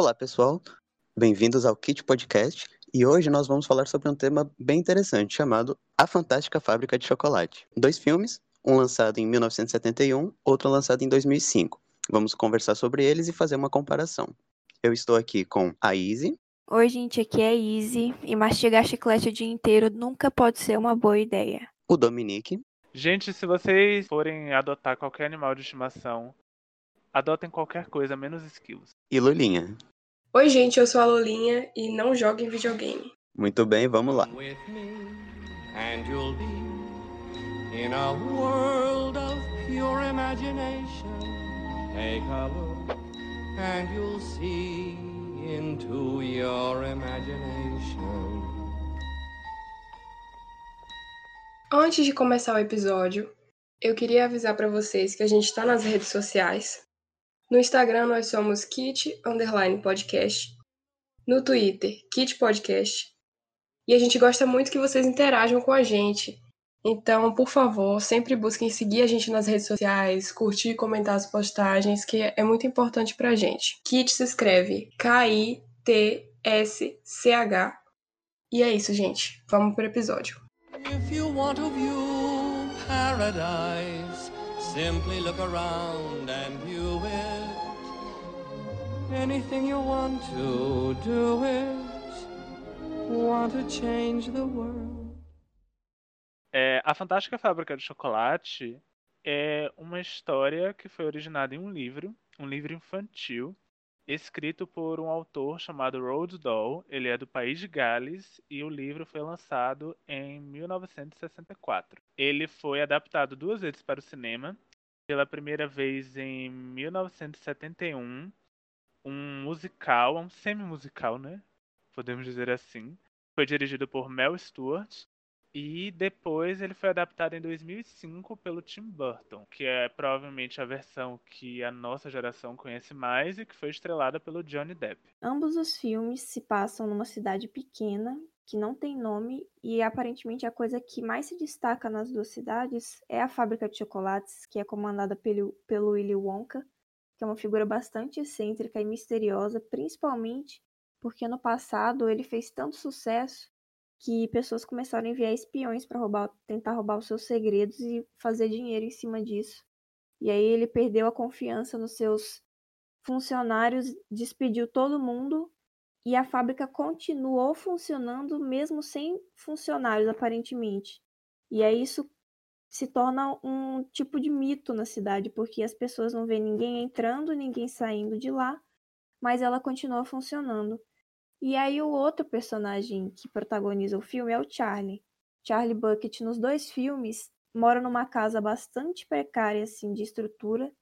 Olá, pessoal. Bem-vindos ao Kit Podcast. E hoje nós vamos falar sobre um tema bem interessante chamado A Fantástica Fábrica de Chocolate. Dois filmes, um lançado em 1971, outro lançado em 2005. Vamos conversar sobre eles e fazer uma comparação. Eu estou aqui com a Izzy, Oi, gente, aqui é Easy e mastigar chiclete o dia inteiro nunca pode ser uma boa ideia. o Dominique Gente, se vocês forem adotar qualquer animal de estimação, adotem qualquer coisa menos esquilos. e Lulinha. Oi, gente, eu sou a Lolinha e não joguem videogame. Muito bem, vamos lá. Antes de começar o episódio, eu queria avisar para vocês que a gente está nas redes sociais. No Instagram nós somos Kit Underline Podcast. No Twitter, Kit Podcast. E a gente gosta muito que vocês interajam com a gente. Então, por favor, sempre busquem seguir a gente nas redes sociais, curtir e comentar as postagens, que é muito importante pra gente. Kit se escreve K-I-T-S-C-H. E é isso, gente. Vamos pro episódio. If you want to view paradise, simply look around and. Anything you want to do it. Want to change the world. É, a Fantástica Fábrica de Chocolate é uma história que foi originada em um livro, um livro infantil, escrito por um autor chamado Roald Dahl. Ele é do país de Gales e o livro foi lançado em 1964. Ele foi adaptado duas vezes para o cinema. Pela primeira vez em 1971, um musical, um semi-musical, né? Podemos dizer assim. Foi dirigido por Mel Stewart. E depois ele foi adaptado em 2005 pelo Tim Burton, que é provavelmente a versão que a nossa geração conhece mais e que foi estrelada pelo Johnny Depp. Ambos os filmes se passam numa cidade pequena que não tem nome e aparentemente a coisa que mais se destaca nas duas cidades é a fábrica de chocolates, que é comandada pelo, pelo Willy Wonka, que é uma figura bastante excêntrica e misteriosa, principalmente porque no passado ele fez tanto sucesso que pessoas começaram a enviar espiões para roubar, tentar roubar os seus segredos e fazer dinheiro em cima disso. E aí ele perdeu a confiança nos seus funcionários, despediu todo mundo e a fábrica continuou funcionando mesmo sem funcionários aparentemente. E aí isso se torna um tipo de mito na cidade, porque as pessoas não veem ninguém entrando, ninguém saindo de lá, mas ela continua funcionando. E aí o outro personagem que protagoniza o filme é o Charlie. Charlie Bucket nos dois filmes mora numa casa bastante precária assim de estrutura,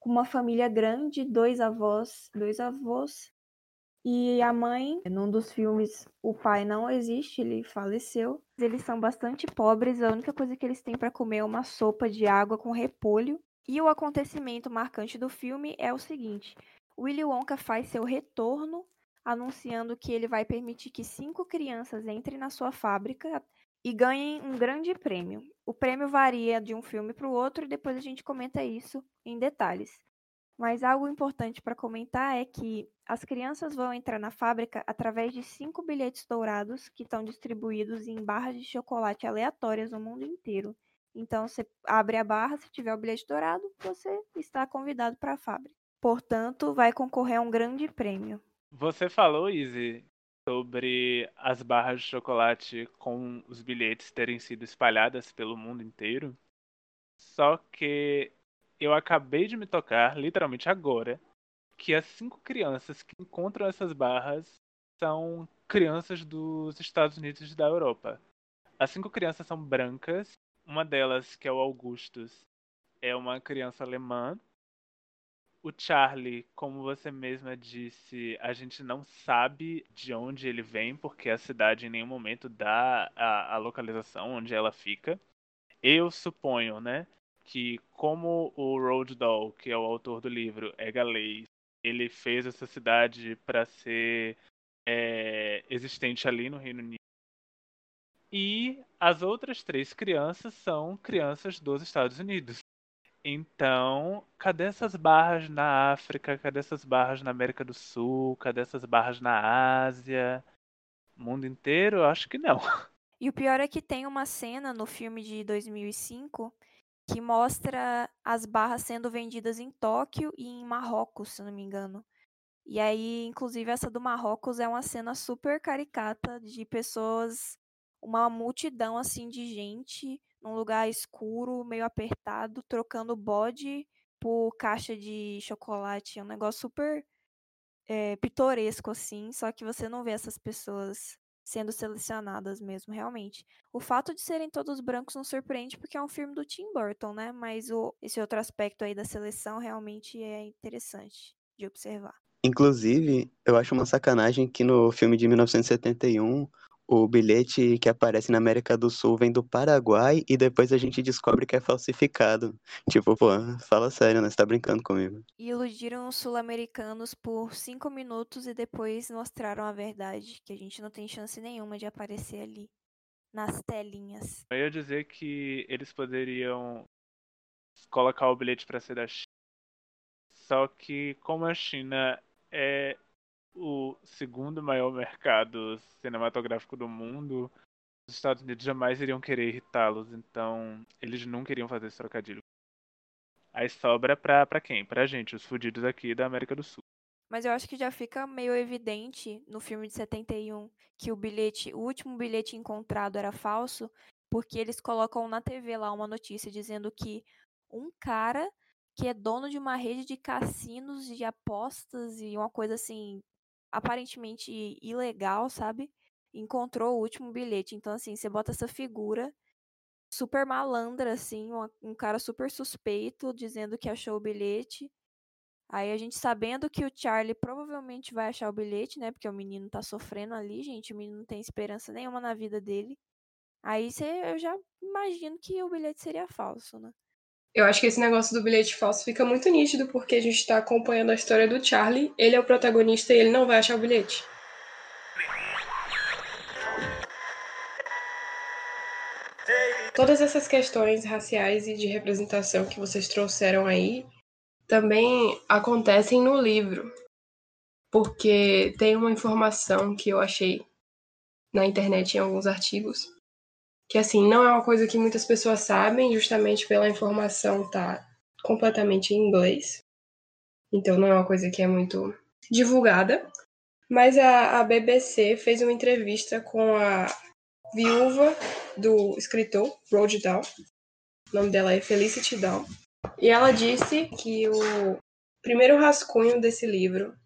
com uma família grande, dois avós, dois avós e a mãe. Num dos filmes o pai não existe, ele faleceu. Eles são bastante pobres, a única coisa que eles têm para comer é uma sopa de água com repolho. E o acontecimento marcante do filme é o seguinte: Willy Wonka faz seu retorno anunciando que ele vai permitir que cinco crianças entrem na sua fábrica e ganhem um grande prêmio. O prêmio varia de um filme para o outro e depois a gente comenta isso em detalhes. Mas algo importante para comentar é que as crianças vão entrar na fábrica através de cinco bilhetes dourados que estão distribuídos em barras de chocolate aleatórias no mundo inteiro. Então você abre a barra, se tiver o bilhete dourado, você está convidado para a fábrica. Portanto, vai concorrer a um grande prêmio. Você falou, Izzy, sobre as barras de chocolate com os bilhetes terem sido espalhadas pelo mundo inteiro. Só que eu acabei de me tocar, literalmente agora, que as cinco crianças que encontram essas barras são crianças dos Estados Unidos e da Europa. As cinco crianças são brancas. Uma delas, que é o Augustus, é uma criança alemã. O Charlie, como você mesma disse, a gente não sabe de onde ele vem, porque a cidade em nenhum momento dá a, a localização onde ela fica. Eu suponho, né, que como o Roald Dahl, que é o autor do livro, é galês, ele fez essa cidade para ser é, existente ali no Reino Unido. E as outras três crianças são crianças dos Estados Unidos. Então, cadê essas barras na África? Cadê essas barras na América do Sul? Cadê essas barras na Ásia? Mundo inteiro? Acho que não. E o pior é que tem uma cena no filme de 2005 que mostra as barras sendo vendidas em Tóquio e em Marrocos, se não me engano. E aí, inclusive, essa do Marrocos é uma cena super caricata de pessoas, uma multidão assim de gente num lugar escuro, meio apertado, trocando bode por caixa de chocolate. É um negócio super é, pitoresco, assim, só que você não vê essas pessoas sendo selecionadas mesmo, realmente. O fato de serem todos brancos não surpreende porque é um filme do Tim Burton, né? Mas o, esse outro aspecto aí da seleção realmente é interessante de observar. Inclusive, eu acho uma sacanagem que no filme de 1971 o bilhete que aparece na América do Sul vem do Paraguai e depois a gente descobre que é falsificado. Tipo, pô, fala sério, né? Você tá brincando comigo. E iludiram os sul-americanos por cinco minutos e depois mostraram a verdade, que a gente não tem chance nenhuma de aparecer ali nas telinhas. Eu ia dizer que eles poderiam colocar o bilhete para ser da China. Só que como a China é o segundo maior mercado cinematográfico do mundo, os Estados Unidos jamais iriam querer irritá-los, então eles nunca iriam fazer esse trocadilho. Aí sobra pra, pra quem? Pra gente, os fudidos aqui da América do Sul. Mas eu acho que já fica meio evidente no filme de 71 que o bilhete, o último bilhete encontrado era falso, porque eles colocam na TV lá uma notícia dizendo que um cara que é dono de uma rede de cassinos de apostas e uma coisa assim aparentemente ilegal, sabe? Encontrou o último bilhete. Então, assim, você bota essa figura super malandra, assim, uma- um cara super suspeito, dizendo que achou o bilhete. Aí a gente sabendo que o Charlie provavelmente vai achar o bilhete, né? Porque o menino tá sofrendo ali, gente. O menino não tem esperança nenhuma na vida dele. Aí você, eu já imagino que o bilhete seria falso, né? Eu acho que esse negócio do bilhete falso fica muito nítido porque a gente tá acompanhando a história do Charlie, ele é o protagonista e ele não vai achar o bilhete. Todas essas questões raciais e de representação que vocês trouxeram aí também acontecem no livro. Porque tem uma informação que eu achei na internet em alguns artigos que assim não é uma coisa que muitas pessoas sabem, justamente pela informação tá completamente em inglês. Então não é uma coisa que é muito divulgada. Mas a, a BBC fez uma entrevista com a viúva do escritor Roald Dahl. O nome dela é Felicity Dahl. E ela disse que o primeiro rascunho desse livro,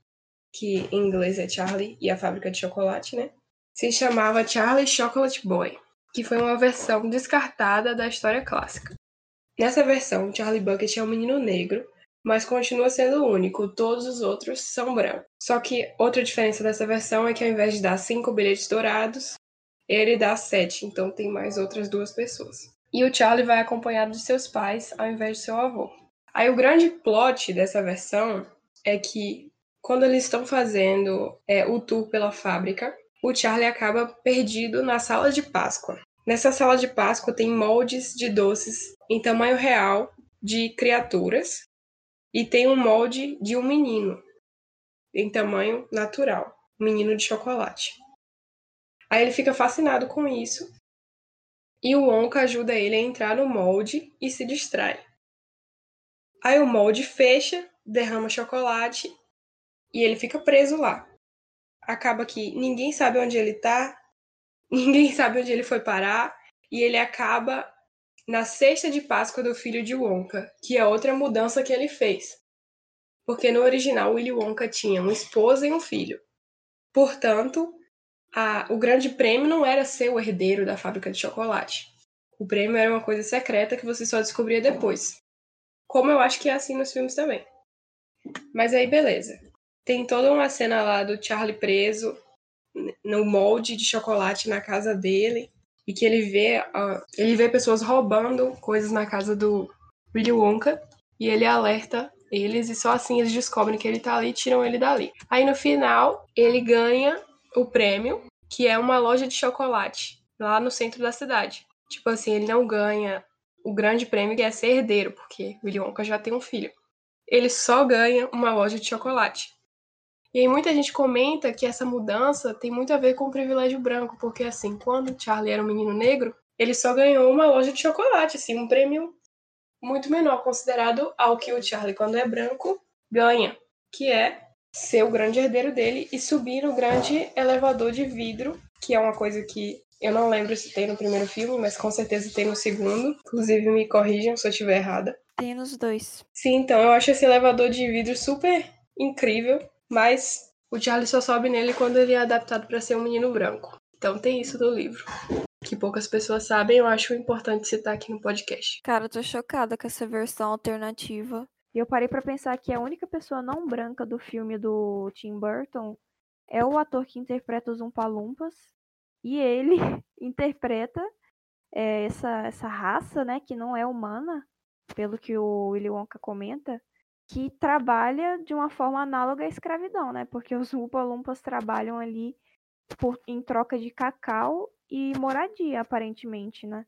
que em inglês é Charlie e a Fábrica de Chocolate, né? Se chamava Charlie Chocolate Boy que foi uma versão descartada da história clássica. Nessa versão, Charlie Bucket é um menino negro, mas continua sendo único, todos os outros são brancos. Só que outra diferença dessa versão é que ao invés de dar cinco bilhetes dourados, ele dá sete, então tem mais outras duas pessoas. E o Charlie vai acompanhado de seus pais ao invés de seu avô. Aí o grande plot dessa versão é que quando eles estão fazendo é, o tour pela fábrica, o Charlie acaba perdido na sala de Páscoa. Nessa sala de Páscoa tem moldes de doces em tamanho real de criaturas e tem um molde de um menino em tamanho natural, um menino de chocolate. Aí ele fica fascinado com isso e o Wonka ajuda ele a entrar no molde e se distrai. Aí o molde fecha, derrama chocolate e ele fica preso lá acaba que ninguém sabe onde ele tá, ninguém sabe onde ele foi parar, e ele acaba na cesta de Páscoa do filho de Wonka, que é outra mudança que ele fez. Porque no original Willy Wonka tinha uma esposa e um filho. Portanto, a- o grande prêmio não era ser o herdeiro da fábrica de chocolate. O prêmio era uma coisa secreta que você só descobria depois. Como eu acho que é assim nos filmes também. Mas aí, beleza. Tem toda uma cena lá do Charlie preso no molde de chocolate na casa dele. E que ele vê, ah, ele vê pessoas roubando coisas na casa do Willy Wonka. E ele alerta eles e só assim eles descobrem que ele tá ali e tiram ele dali. Aí no final, ele ganha o prêmio, que é uma loja de chocolate lá no centro da cidade. Tipo assim, ele não ganha o grande prêmio que é ser herdeiro, porque Willy Wonka já tem um filho. Ele só ganha uma loja de chocolate. E aí muita gente comenta que essa mudança tem muito a ver com o privilégio branco, porque assim, quando Charlie era um menino negro, ele só ganhou uma loja de chocolate, assim, um prêmio muito menor considerado ao que o Charlie, quando é branco, ganha, que é ser o grande herdeiro dele e subir no grande elevador de vidro, que é uma coisa que eu não lembro se tem no primeiro filme, mas com certeza tem no segundo. Inclusive, me corrijam se eu estiver errada. Tem nos dois. Sim, então eu acho esse elevador de vidro super incrível, mas o Charlie só sobe nele quando ele é adaptado para ser um menino branco. Então tem isso do livro, que poucas pessoas sabem, eu acho importante citar aqui no podcast. Cara, eu tô chocada com essa versão alternativa. E eu parei pra pensar que a única pessoa não branca do filme do Tim Burton é o ator que interpreta os Umpalumpas. E ele interpreta é, essa, essa raça, né, que não é humana, pelo que o Willy Wonka comenta, que trabalha de uma forma análoga à escravidão, né? Porque os Umpalumpas trabalham ali por, em troca de cacau e moradia, aparentemente, né?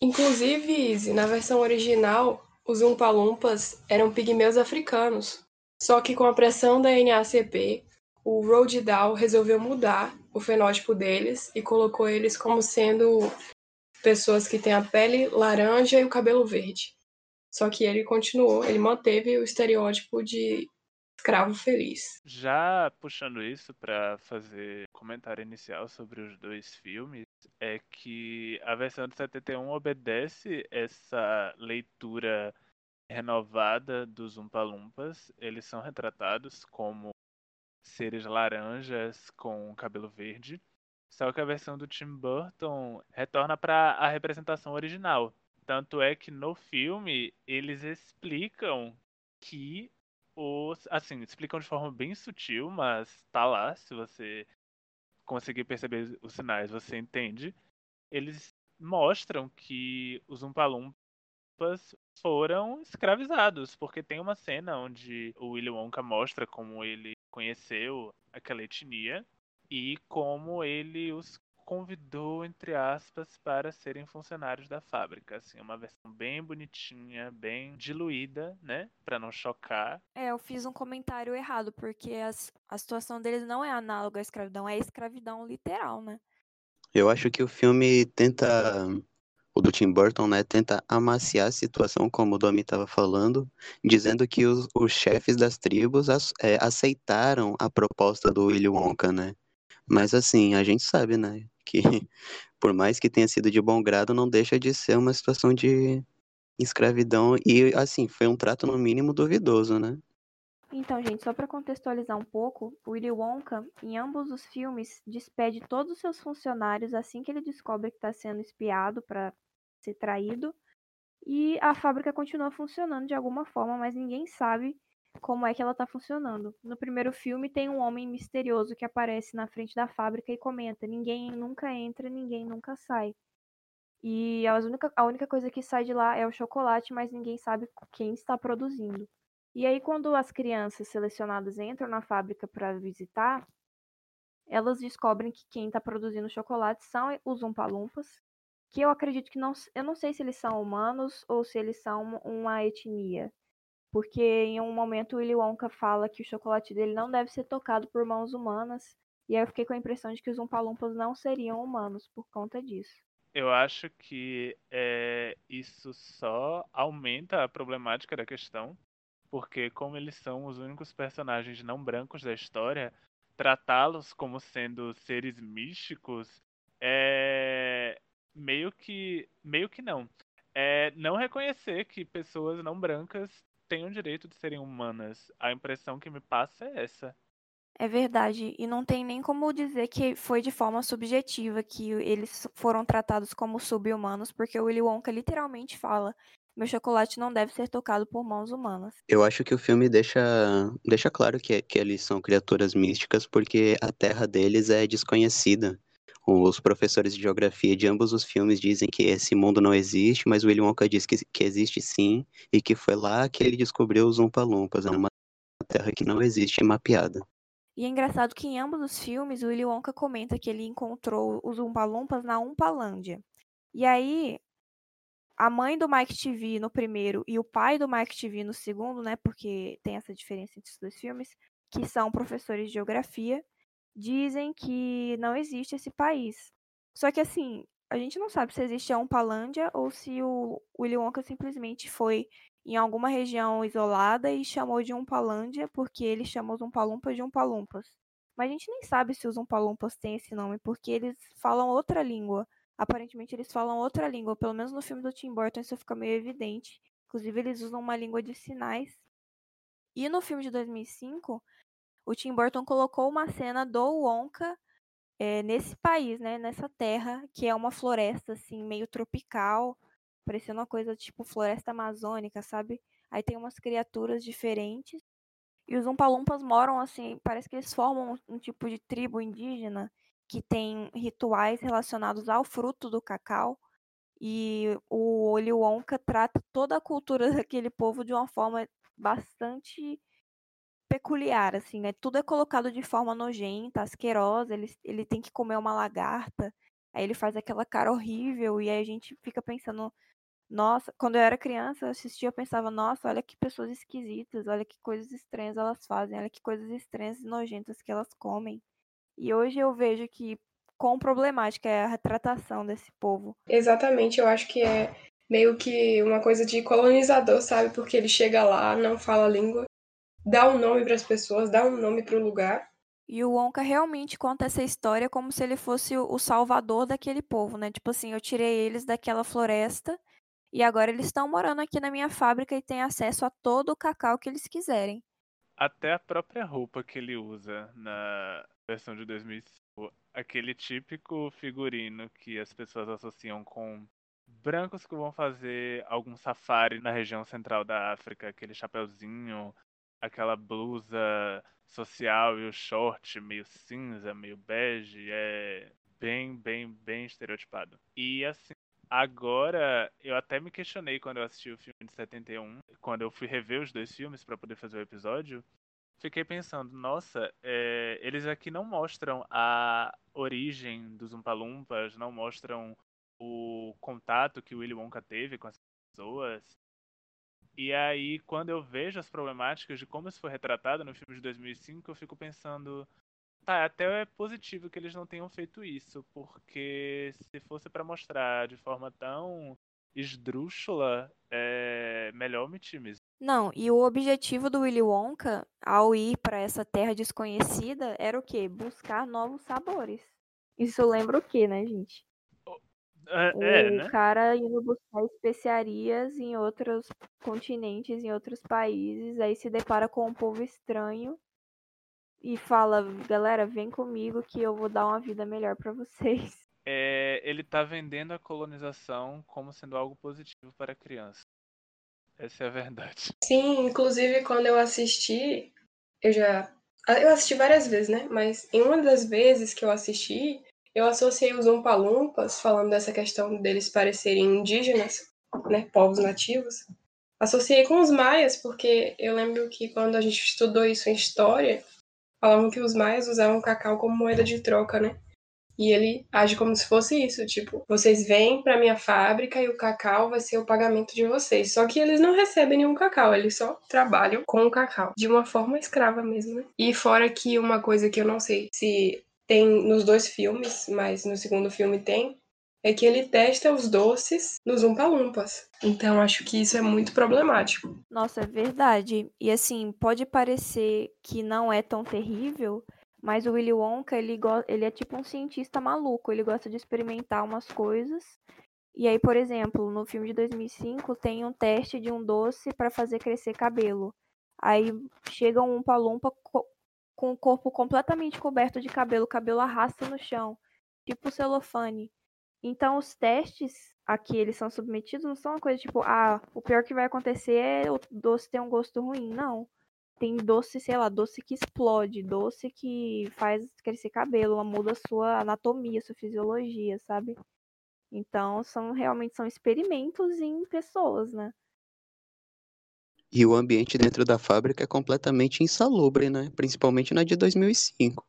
Inclusive, Izzy, na versão original, os Umpalumpas eram pigmeus africanos. Só que com a pressão da NACP, o Roald Dahl resolveu mudar o fenótipo deles e colocou eles como sendo pessoas que têm a pele laranja e o cabelo verde. Só que ele continuou, ele manteve o estereótipo de escravo feliz. Já puxando isso para fazer comentário inicial sobre os dois filmes, é que a versão de 71 obedece essa leitura renovada dos Umpalumpas. Eles são retratados como seres laranjas com cabelo verde. Só que a versão do Tim Burton retorna para a representação original. Tanto é que no filme eles explicam que os. Assim, explicam de forma bem sutil, mas tá lá. Se você conseguir perceber os sinais, você entende. Eles mostram que os Umpalumpas foram escravizados, porque tem uma cena onde o Willy Wonka mostra como ele conheceu aquela etnia e como ele os convidou, entre aspas, para serem funcionários da fábrica. Assim, uma versão bem bonitinha, bem diluída, né? Para não chocar. É, eu fiz um comentário errado, porque as- a situação deles não é análoga à escravidão, é escravidão literal, né? Eu acho que o filme tenta, o do Tim Burton, né, tenta amaciar a situação, como o Domi estava falando, dizendo que os, os chefes das tribos é, aceitaram a proposta do Willy Wonka, né? Mas assim, a gente sabe, né, que por mais que tenha sido de bom grado, não deixa de ser uma situação de escravidão e, assim, foi um trato no mínimo duvidoso, né? Então, gente, só para contextualizar um pouco, o Willy Wonka, em ambos os filmes, despede todos os seus funcionários assim que ele descobre que está sendo espiado para ser traído. E a fábrica continua funcionando de alguma forma, mas ninguém sabe como é que ela está funcionando. No primeiro filme tem um homem misterioso que aparece na frente da fábrica e comenta: ninguém nunca entra, ninguém nunca sai. E as única, a única coisa que sai de lá é o chocolate, mas ninguém sabe quem está produzindo. E aí, quando as crianças selecionadas entram na fábrica para visitar, elas descobrem que quem está produzindo chocolate são os Umpalumpas, que eu acredito que não. Eu não sei se eles são humanos ou se eles são uma etnia. Porque em um momento o Willy Wonka fala que o chocolate dele não deve ser tocado por mãos humanas. E aí eu fiquei com a impressão de que os Umpalumpas não seriam humanos por conta disso. Eu acho que é, isso só aumenta a problemática da questão, porque como eles são os únicos personagens não brancos da história, tratá-los como sendo seres místicos é meio que meio que não. É não reconhecer que pessoas não brancas têm o direito de serem humanas. A impressão que me passa é essa. É verdade. E não tem nem como dizer que foi de forma subjetiva que eles foram tratados como sub-humanos, porque o Willy Wonka literalmente fala: meu chocolate não deve ser tocado por mãos humanas. Eu acho que o filme deixa, deixa claro que, que eles são criaturas místicas porque a terra deles é desconhecida. Os professores de geografia de ambos os filmes dizem que esse mundo não existe, mas Willy Wonka diz que, que existe sim, e que foi lá que ele descobriu os Umpa-Lumpas, é uma terra que não existe mapeada. E é engraçado que em ambos os filmes o Willy Wonka comenta que ele encontrou os Umpa-Lumpas na Umpalândia. E aí, a mãe do Mike TV no primeiro e o pai do Mike TV no segundo, né? Porque tem essa diferença entre os dois filmes, que são professores de geografia, dizem que não existe esse país. Só que assim, a gente não sabe se existe a Umpalândia ou se o Willy Wonka simplesmente foi em alguma região isolada e chamou de Umpalândia porque ele chama os Umpalumpas de Umpalumpas. Mas a gente nem sabe se os Umpalumpas têm esse nome porque eles falam outra língua. Aparentemente eles falam outra língua, pelo menos no filme do Tim Burton isso fica meio evidente. Inclusive eles usam uma língua de sinais. E no filme de 2005, o Tim Burton colocou uma cena do Wonka é, nesse país, né, nessa terra, que é uma floresta assim meio tropical, parecendo uma coisa tipo floresta amazônica, sabe? Aí tem umas criaturas diferentes. E os Umpalumpas moram assim, parece que eles formam um, um tipo de tribo indígena que tem rituais relacionados ao fruto do cacau. E o Willy Wonka trata toda a cultura daquele povo de uma forma bastante peculiar, assim, né? Tudo é colocado de forma nojenta, asquerosa, ele, ele tem que comer uma lagarta, aí ele faz aquela cara horrível, e aí a gente fica pensando, nossa, quando eu era criança, eu assistia, eu pensava, nossa, olha que pessoas esquisitas, olha que coisas estranhas elas fazem, olha que coisas estranhas e nojentas que elas comem. E hoje eu vejo que quão problemática é a retratação desse povo. Exatamente, eu acho que é meio que uma coisa de colonizador, sabe? Porque ele chega lá, não fala a língua, dá um nome para as pessoas, dá um nome para o lugar. E o Wonka realmente conta essa história como se ele fosse o salvador daquele povo, né? Tipo assim, eu tirei eles daquela floresta e agora eles estão morando aqui na minha fábrica e têm acesso a todo o cacau que eles quiserem. Até a própria roupa que ele usa na versão de 2005. Aquele típico figurino que as pessoas associam com brancos que vão fazer algum safari na região central da África. Aquele chapeuzinho, aquela blusa social e o short meio cinza, meio bege. É bem, bem, bem estereotipado. E assim, Agora, eu até me questionei quando eu assisti o filme de 71, quando eu fui rever os dois filmes para poder fazer o episódio. Fiquei pensando, nossa, é, eles aqui não mostram a origem dos Umpalumpas, não mostram o contato que o Willy Wonka teve com as pessoas. E aí, quando eu vejo as problemáticas de como isso foi retratado no filme de 2005, eu fico pensando, Tá, até é positivo que eles não tenham feito isso, porque se fosse para mostrar de forma tão esdrúxula, é melhor omitir mesmo. Não, e o objetivo do Willy Wonka, ao ir para essa terra desconhecida, era o quê? Buscar novos sabores. Isso lembra o quê, né, gente? É, o é, né? cara indo buscar especiarias em outros continentes, em outros países, aí se depara com um povo estranho e fala, galera, vem comigo que eu vou dar uma vida melhor para vocês. É, ele tá vendendo a colonização como sendo algo positivo para a criança. Essa é a verdade. Sim, inclusive quando eu assisti, eu já. Eu assisti várias vezes, né? Mas em uma das vezes que eu assisti, eu associei os Umpalumpas, falando dessa questão deles parecerem indígenas, né? Povos nativos. Associei com os maias, porque eu lembro que quando a gente estudou isso em história, falavam que os maias usavam cacau como moeda de troca, né? E ele age como se fosse isso, tipo, vocês vêm para minha fábrica e o cacau vai ser o pagamento de vocês. Só que eles não recebem nenhum cacau, eles só trabalham com o cacau, de uma forma escrava mesmo, né? E fora que uma coisa que eu não sei se tem nos dois filmes, mas no segundo filme tem, é que ele testa os doces nos Umpa-Lumpas. Então acho que isso é muito problemático. Nossa, é verdade. E assim, pode parecer que não é tão terrível, mas o Willy Wonka, ele, ele é tipo um cientista maluco, ele gosta de experimentar umas coisas. E aí, por exemplo, no filme de 2005 tem um teste de um doce para fazer crescer cabelo. Aí chega um Palumpa com o corpo completamente coberto de cabelo, cabelo arrasta no chão, tipo celofane. Então os testes a que eles são submetidos não são uma coisa tipo, ah, o pior que vai acontecer é o doce ter um gosto ruim. Não. Tem doce, sei lá, doce que explode, doce que faz crescer cabelo, muda a sua anatomia, sua fisiologia, sabe? Então, são realmente são experimentos em pessoas, né? E o ambiente dentro da fábrica é completamente insalubre, né? Principalmente na de 2005.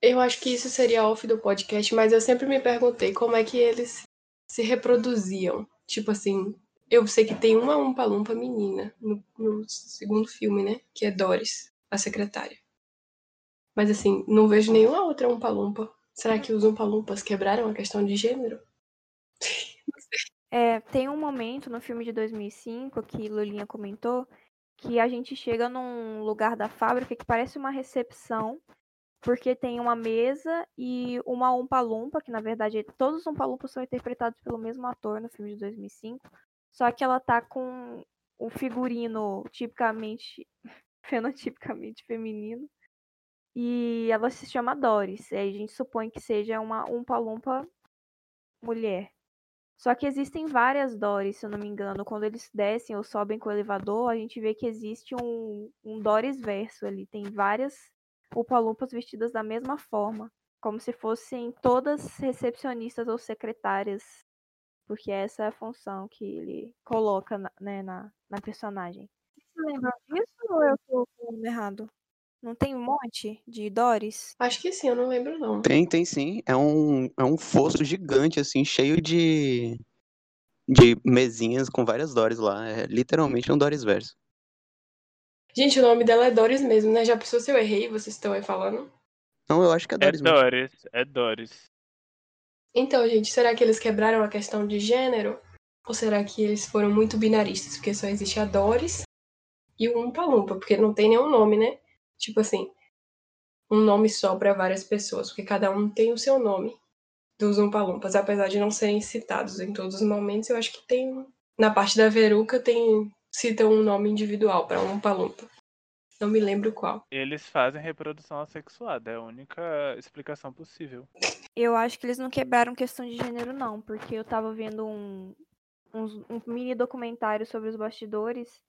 Eu acho que isso seria off do podcast, mas eu sempre me perguntei como é que eles se reproduziam. Tipo assim, eu sei que tem uma Umpa-Lumpa menina no, no segundo filme, né? Que é Doris, a secretária. Mas assim, não vejo nenhuma outra Umpa-Lumpa. Será que os Umpa-Lumpas quebraram a questão de gênero? É, tem um momento no filme de 2005 que Lulinha comentou que a gente chega num lugar da fábrica que parece uma recepção, porque tem uma mesa e uma Umpa-Lumpa, que na verdade todos os Umpa-Lumpas são interpretados pelo mesmo ator no filme de 2005, só que ela tá com o figurino tipicamente, fenotipicamente feminino, e ela se chama Doris, e a gente supõe que seja uma Umpa-Lumpa mulher. Só que existem várias Doris, se eu não me engano. Quando eles descem ou sobem com o elevador, a gente vê que existe um, um Doris verso ali. Tem várias Upalupas vestidas da mesma forma. Como se fossem todas recepcionistas ou secretárias. Porque essa é a função que ele coloca na, né, na, na personagem. Vocês lembram disso ou eu tô falando errado? Não tem um monte de Doris? Acho que sim, eu não lembro não. Tem, tem sim. É um, é um fosso gigante, assim, cheio de, de mesinhas com várias Doris lá. É literalmente um Doris verso. Gente, o nome dela é Doris mesmo, né? Já pensou se eu errei, vocês estão aí falando? Não, eu acho que é É Doris mesmo. Doris, é Doris. Então, gente, será que eles quebraram a questão de gênero? Ou será que eles foram muito binaristas? Porque só existe a Doris e o Umpa Lumpa, porque não tem nenhum nome, né? Tipo assim, um nome só para várias pessoas, porque cada um tem o seu nome dos Umpa Lumpas, apesar de não serem citados em todos os momentos, eu acho que tem. Na parte da Veruca tem. citam um nome individual para um Umpa Lumpa. Não me lembro qual. Eles fazem reprodução assexuada, é a única explicação possível. Eu acho que eles não quebraram questão de gênero, não, porque eu tava vendo um, uns- um mini documentário sobre os bastidores.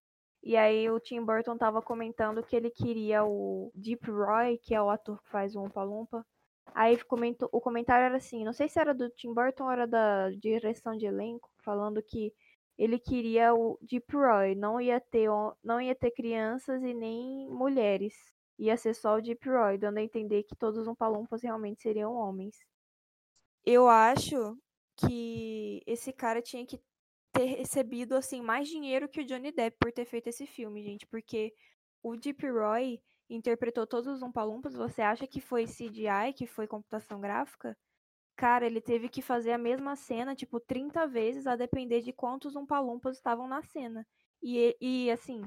E aí o Tim Burton tava comentando que ele queria o Deep Roy, que é o ator que faz o Umpa Lumpa. Aí comentou, o comentário era assim, não sei se era do Tim Burton ou era da direção de elenco, falando que ele queria o Deep Roy, não ia ter, não ia ter crianças e nem mulheres. Ia ser só o Deep Roy, dando a entender que todos os Umpa Lumpas realmente seriam homens. Eu acho que esse cara tinha que ter recebido assim mais dinheiro que o Johnny Depp por ter feito esse filme, gente, porque o Deep Roy interpretou todos os Umpa-Lumpas, você acha que foi CGI, que foi computação gráfica? Cara, ele teve que fazer a mesma cena, tipo, 30 vezes, a depender de quantos Umpa-Lumpas estavam na cena. E, e, assim,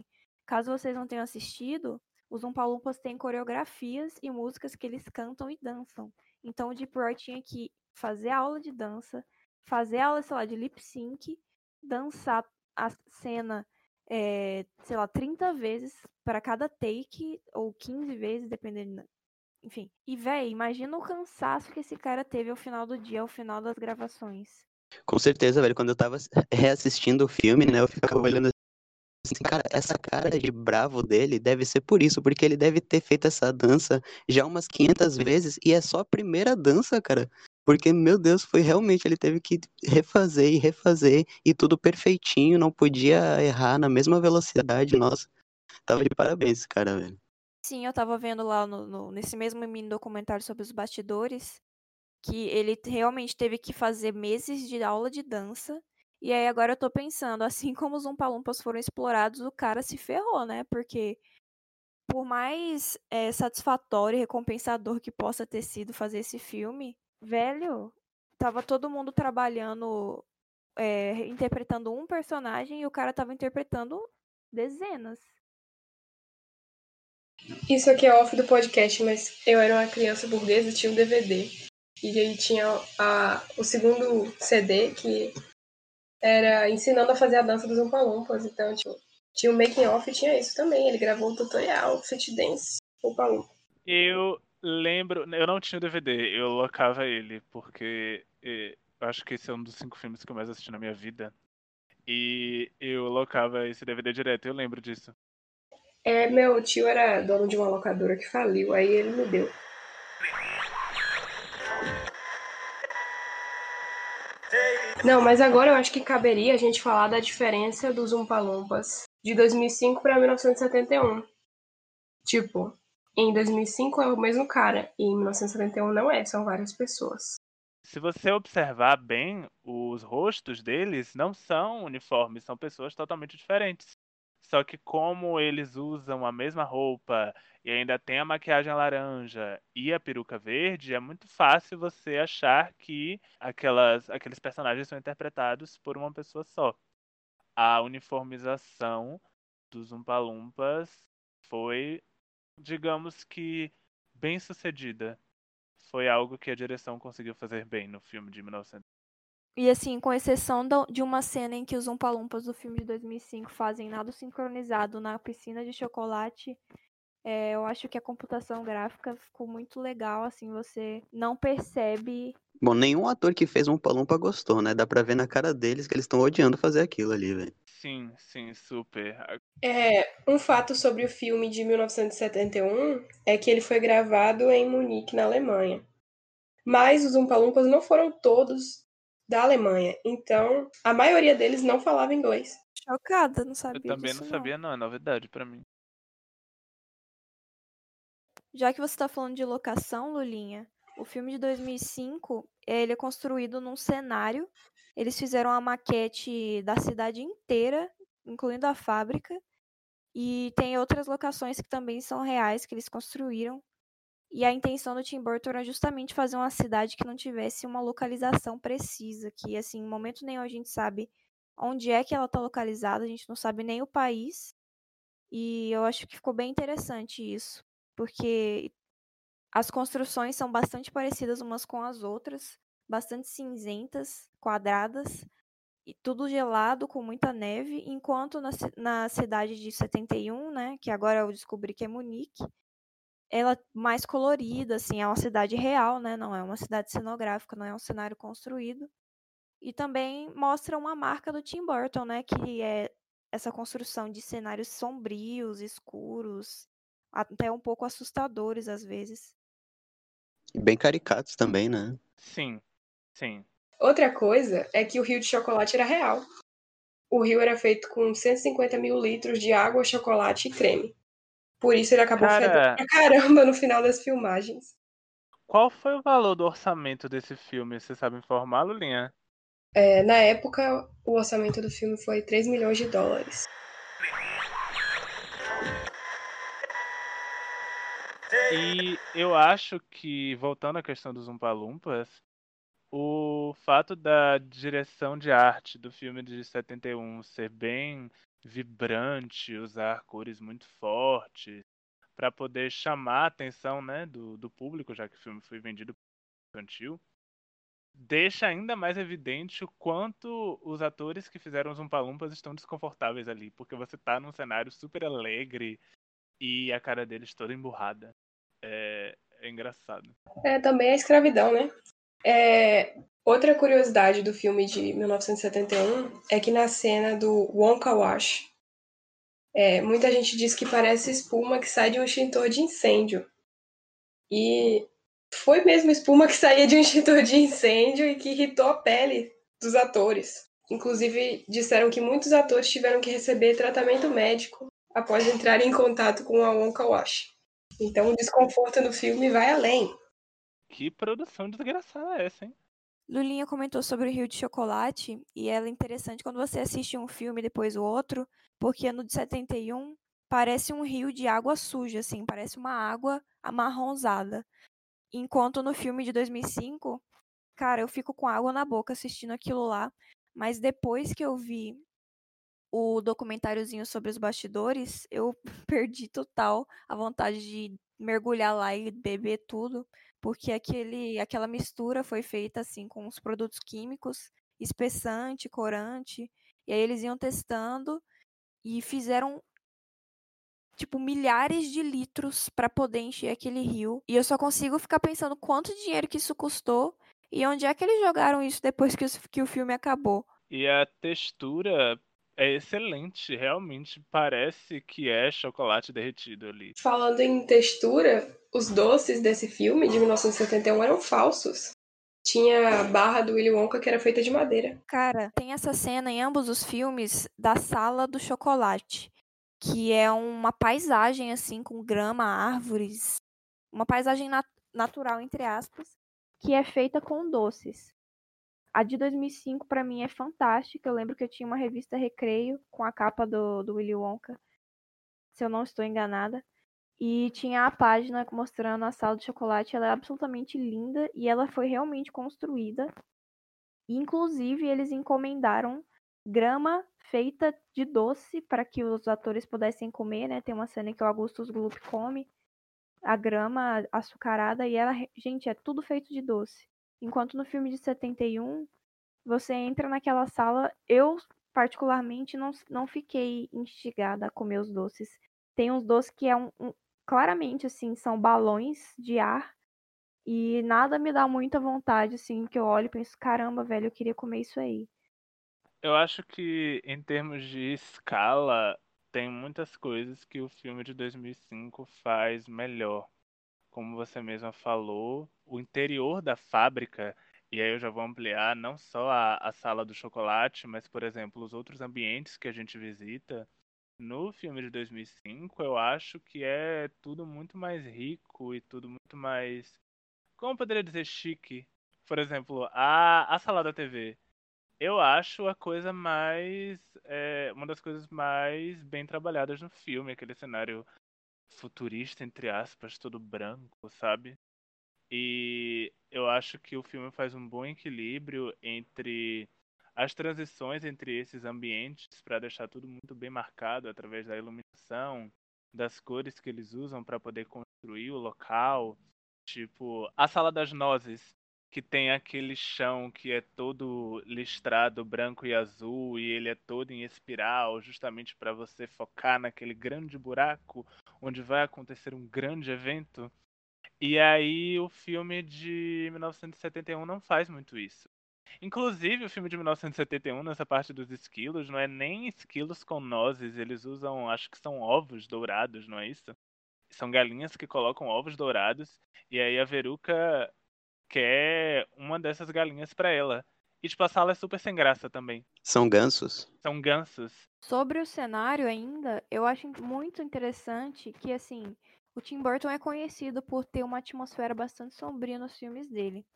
caso vocês não tenham assistido, os Umpa-Lumpas têm coreografias e músicas que eles cantam e dançam. Então o Deep Roy tinha que fazer aula de dança, fazer aula, sei lá, de lip sync, dançar a cena, eh, sei lá, 30 vezes para cada take, ou 15 vezes, dependendo. Enfim. E, véi, imagina o cansaço que esse cara teve ao final do dia, ao final das gravações. Com certeza, velho. Quando eu tava reassistindo o filme, né, eu ficava olhando assim, cara, essa cara de bravo dele deve ser por isso, porque ele deve ter feito essa dança já umas 500 vezes e é só a primeira dança, cara. Porque, meu Deus, foi realmente, ele teve que refazer e refazer e tudo perfeitinho, não podia errar na mesma velocidade. Nossa, tava de parabéns cara, velho. Sim, eu tava vendo lá no, no- nesse mesmo mini documentário sobre os bastidores que ele realmente teve que fazer meses de aula de dança. E aí agora eu tô pensando, assim como os Umpalumpas foram explorados, o cara se ferrou, né? Porque por mais eh, satisfatório e recompensador que possa ter sido fazer esse filme, velho, tava todo mundo trabalhando, eh, interpretando um personagem e o cara tava interpretando dezenas. Isso aqui é off do podcast, mas eu era uma criança burguesa e tinha um DVD. E aí tinha a, o segundo CD que era ensinando a fazer a dança dos Umpalumpas. Então, tipo, tinha o making off e tinha isso também. Ele gravou um tutorial, fit dance, Umpalumpa. Eu lembro. Eu não tinha o DVD, eu locava ele, porque eh, acho que esse é um dos cinco filmes que eu mais assisti na minha vida. E eu locava esse DVD direto, eu lembro disso. É, meu tio era dono de uma locadora que faliu, aí ele me deu. Não, mas agora eu acho que caberia a gente falar da diferença dos Umpalumpas de 2005 para 1971. Tipo, em 2005 é o mesmo cara e em 1971 não é, são várias pessoas. Se você observar bem, os rostos deles não são uniformes, são pessoas totalmente diferentes. Só que como eles usam a mesma roupa e ainda tem a maquiagem laranja e a peruca verde, é muito fácil você achar que aquelas, aqueles personagens são interpretados por uma pessoa só. A uniformização dos Umpalumpas foi, digamos que, bem sucedida. Foi algo que a direção conseguiu fazer bem no filme de 1900. E assim, com exceção de uma cena em que os Umpalumpas do filme de 2005 fazem nada sincronizado na piscina de chocolate, é, eu acho que a computação gráfica ficou muito legal, assim, você não percebe. Bom, nenhum ator que fez um Palumpa gostou, né? Dá pra ver na cara deles que eles estão odiando fazer aquilo ali, velho. Sim, sim, super. É, um fato sobre o filme de 1971 é que ele foi gravado em Munique, na Alemanha. Mas os Umpalumpas não foram todos da Alemanha, então a maioria deles não falava inglês. Chocada, não Eu sabia também disso, não sabia, não, é novidade pra mim. Já que você está falando de locação, Lulinha, o filme de 2005, ele é construído num cenário. Eles fizeram a maquete da cidade inteira, incluindo a fábrica. E tem outras locações que também são reais, que eles construíram. E a intenção do Tim Burton era justamente fazer uma cidade que não tivesse uma localização precisa, que assim, em momento nenhum a gente sabe onde é que ela está localizada, a gente não sabe nem o país. E eu acho que ficou bem interessante isso, porque as construções são bastante parecidas umas com as outras, bastante cinzentas, quadradas, e tudo gelado, com muita neve, enquanto na, na cidade de 71, né, que agora eu descobri que é Munique, ela é mais colorida, assim, é uma cidade real, né, não é uma cidade cenográfica, não é um cenário construído. E também mostra uma marca do Tim Burton, né, que é essa construção de cenários sombrios, escuros, até um pouco assustadores às vezes. E bem caricatos também, né? Sim, sim. Outra coisa é que o rio de chocolate era real. O rio era feito com 150 mil litros de água, chocolate e creme. Por isso ele acabou Cara- fedendo pra caramba no final das filmagens. Qual foi o valor do orçamento desse filme? Você sabe informar, Lulinha? É, na época, o orçamento do filme foi 3 milhões de dólares. E eu acho que, voltando à questão dos Umpalumpas, o fato da direção de arte do filme de 71 ser bem vibrante, usar cores muito fortes, para poder chamar a atenção né, do, do público, já que o filme foi vendido infantil, deixa ainda mais evidente o quanto os atores que fizeram os Umpalumpas estão desconfortáveis ali, porque você tá num cenário super alegre e a cara deles toda emburrada. É, é engraçado. É também a escravidão, né? É, outra curiosidade do filme de 1971 é que na cena do Wonka Wash, é, muita gente diz que parece espuma que sai de um extintor de incêndio. E foi mesmo espuma que saía de um extintor de incêndio e que irritou a pele dos atores. Inclusive, disseram que muitos atores tiveram que receber tratamento médico após entrarem em contato com a Wonka Wash. Então, o desconforto no filme vai além. Que produção desgraçada é essa, hein? Lulinha comentou sobre o Rio de Chocolate e ela é interessante quando você assiste um filme e depois o outro, porque no de 71 parece um rio de água suja, assim, parece uma água amarronzada. Enquanto no filme de 2005, cara, eu fico com água na boca assistindo aquilo lá, mas depois que eu vi o documentáriozinho sobre os bastidores, eu perdi total a vontade de mergulhar lá e beber tudo, porque aquele, aquela mistura foi feita assim com os produtos químicos, espessante, corante, e aí eles iam testando e fizeram tipo, milhares de litros para poder encher aquele rio. E eu só consigo ficar pensando quanto dinheiro que isso custou e onde é que eles jogaram isso depois que, que o filme acabou. E a textura é excelente, realmente parece que é chocolate derretido ali. Falando em textura, os doces desse filme de 1971 eram falsos. Tinha a barra do Willy Wonka que era feita de madeira. Cara, tem essa cena em ambos os filmes da sala do chocolate, que é uma paisagem assim com grama, árvores, uma paisagem nat- natural entre aspas, que é feita com doces. A de 2005 pra mim é fantástica. Eu lembro que eu tinha uma revista Recreio com a capa do, do Willy Wonka, se eu não estou enganada. E tinha a página mostrando a sala de chocolate. Ela é absolutamente linda e ela foi realmente construída. Inclusive, eles encomendaram grama feita de doce para que os atores pudessem comer, né? Tem uma cena que o Augustus Gloop come a grama açucarada e ela, gente, é tudo feito de doce. Enquanto no filme de 71, você entra naquela sala, eu particularmente não, não fiquei instigada a comer os doces. Tem uns doces que é um, um- claramente assim, são balões de ar e nada me dá muita vontade assim, que eu olho e penso, caramba, velho, eu queria comer isso aí. Eu acho que em termos de escala, tem muitas coisas que o filme de 2005 faz melhor. Como você mesma falou, o interior da fábrica, e aí eu já vou ampliar não só a, a sala do chocolate, mas, por exemplo, os outros ambientes que a gente visita. No filme de 2005, eu acho que é tudo muito mais rico e tudo muito mais. Como poderia dizer chique? Por exemplo, a, a sala da TV. Eu acho a coisa mais. é, uma das coisas mais bem trabalhadas no filme, aquele cenário futurista, entre aspas, todo branco, sabe? E eu acho que o filme faz um bom equilíbrio entre as transições entre esses ambientes para deixar tudo muito bem marcado através da iluminação, das cores que eles usam para poder construir o local. Tipo, a Sala das Nozes, que tem aquele chão que é todo listrado branco e azul e ele é todo em espiral, justamente para você focar naquele grande buraco onde vai acontecer um grande evento. E aí o filme de 1971 não faz muito isso. Inclusive, o filme de 1971, nessa parte dos esquilos, não é nem esquilos com nozes, eles usam, acho que são ovos dourados, não é isso? São galinhas que colocam ovos dourados, e aí a Veruca quer uma dessas galinhas pra ela. E tipo, a sala é super sem graça também. São gansos. São gansos. Sobre o cenário ainda, eu acho muito interessante que, assim, o Tim Burton é conhecido por ter uma atmosfera bastante sombria nos filmes dele.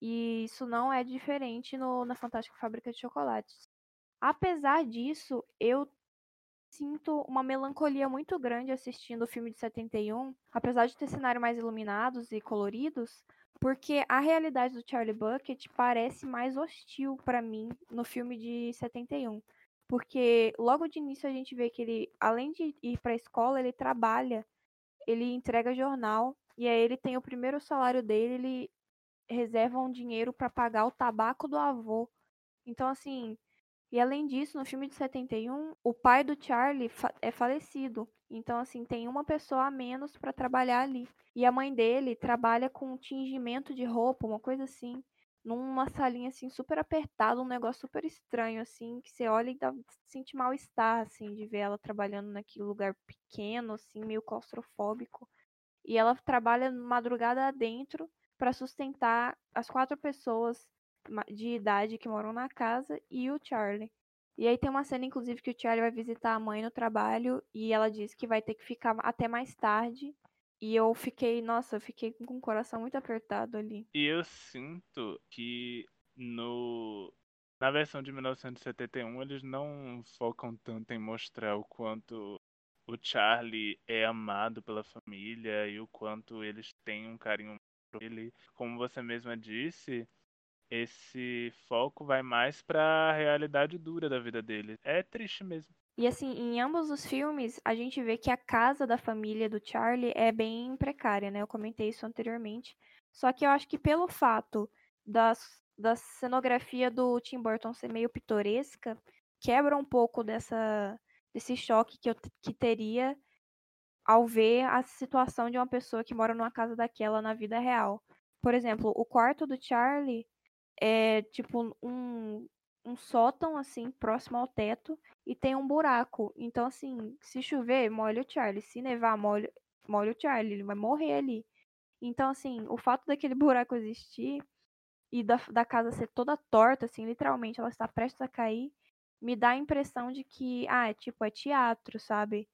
E isso não é diferente no, na Fantástica Fábrica de Chocolates. Apesar disso, eu sinto uma melancolia muito grande assistindo o filme de 71, apesar de ter cenários mais iluminados e coloridos, porque a realidade do Charlie Bucket parece mais hostil pra mim no filme de 71. Porque logo de início a gente vê que ele, além de ir pra escola, ele trabalha, ele entrega jornal, e aí ele tem o primeiro salário dele, ele reserva um dinheiro pra pagar o tabaco do avô. Então, assim, e além disso, no filme de 71, o pai do Charlie fa- é falecido. Então, assim, tem uma pessoa a menos pra trabalhar ali. E a mãe dele trabalha com tingimento de roupa, uma coisa assim. Numa salinha, assim, super apertada, um negócio super estranho, assim, que você olha e dá, sente mal-estar, assim, de ver ela trabalhando naquele lugar pequeno, assim, meio claustrofóbico. E ela trabalha madrugada adentro pra sustentar as quatro pessoas de idade que moram na casa e o Charlie. E aí tem uma cena, inclusive, que o Charlie vai visitar a mãe no trabalho e ela diz que vai ter que ficar até mais tarde. E eu fiquei, nossa, eu fiquei com o coração muito apertado ali. E eu sinto que no na versão de 1971 eles não focam tanto em mostrar o quanto o Charlie é amado pela família e o quanto eles têm um carinho por ele. Como você mesma disse, esse foco vai mais pra realidade dura da vida dele. É triste mesmo. E assim, em ambos os filmes, a gente vê que a casa da família do Charlie é bem precária, né? Eu comentei isso anteriormente. Só que eu acho que pelo fato das, da cenografia do Tim Burton ser meio pitoresca, quebra um pouco dessa, desse choque que eu que teria ao ver a situação de uma pessoa que mora numa casa daquela na vida real. Por exemplo, o quarto do Charlie é tipo um, um sótão assim, próximo ao teto, e tem um buraco. Então, assim, se chover, molha o Charlie. Se nevar, molha, molha o Charlie. Ele vai morrer ali. Então, assim, o fato daquele buraco existir e da, da casa ser toda torta, assim, literalmente, ela está prestes a cair, me dá a impressão de que, ah, é tipo, é teatro, sabe?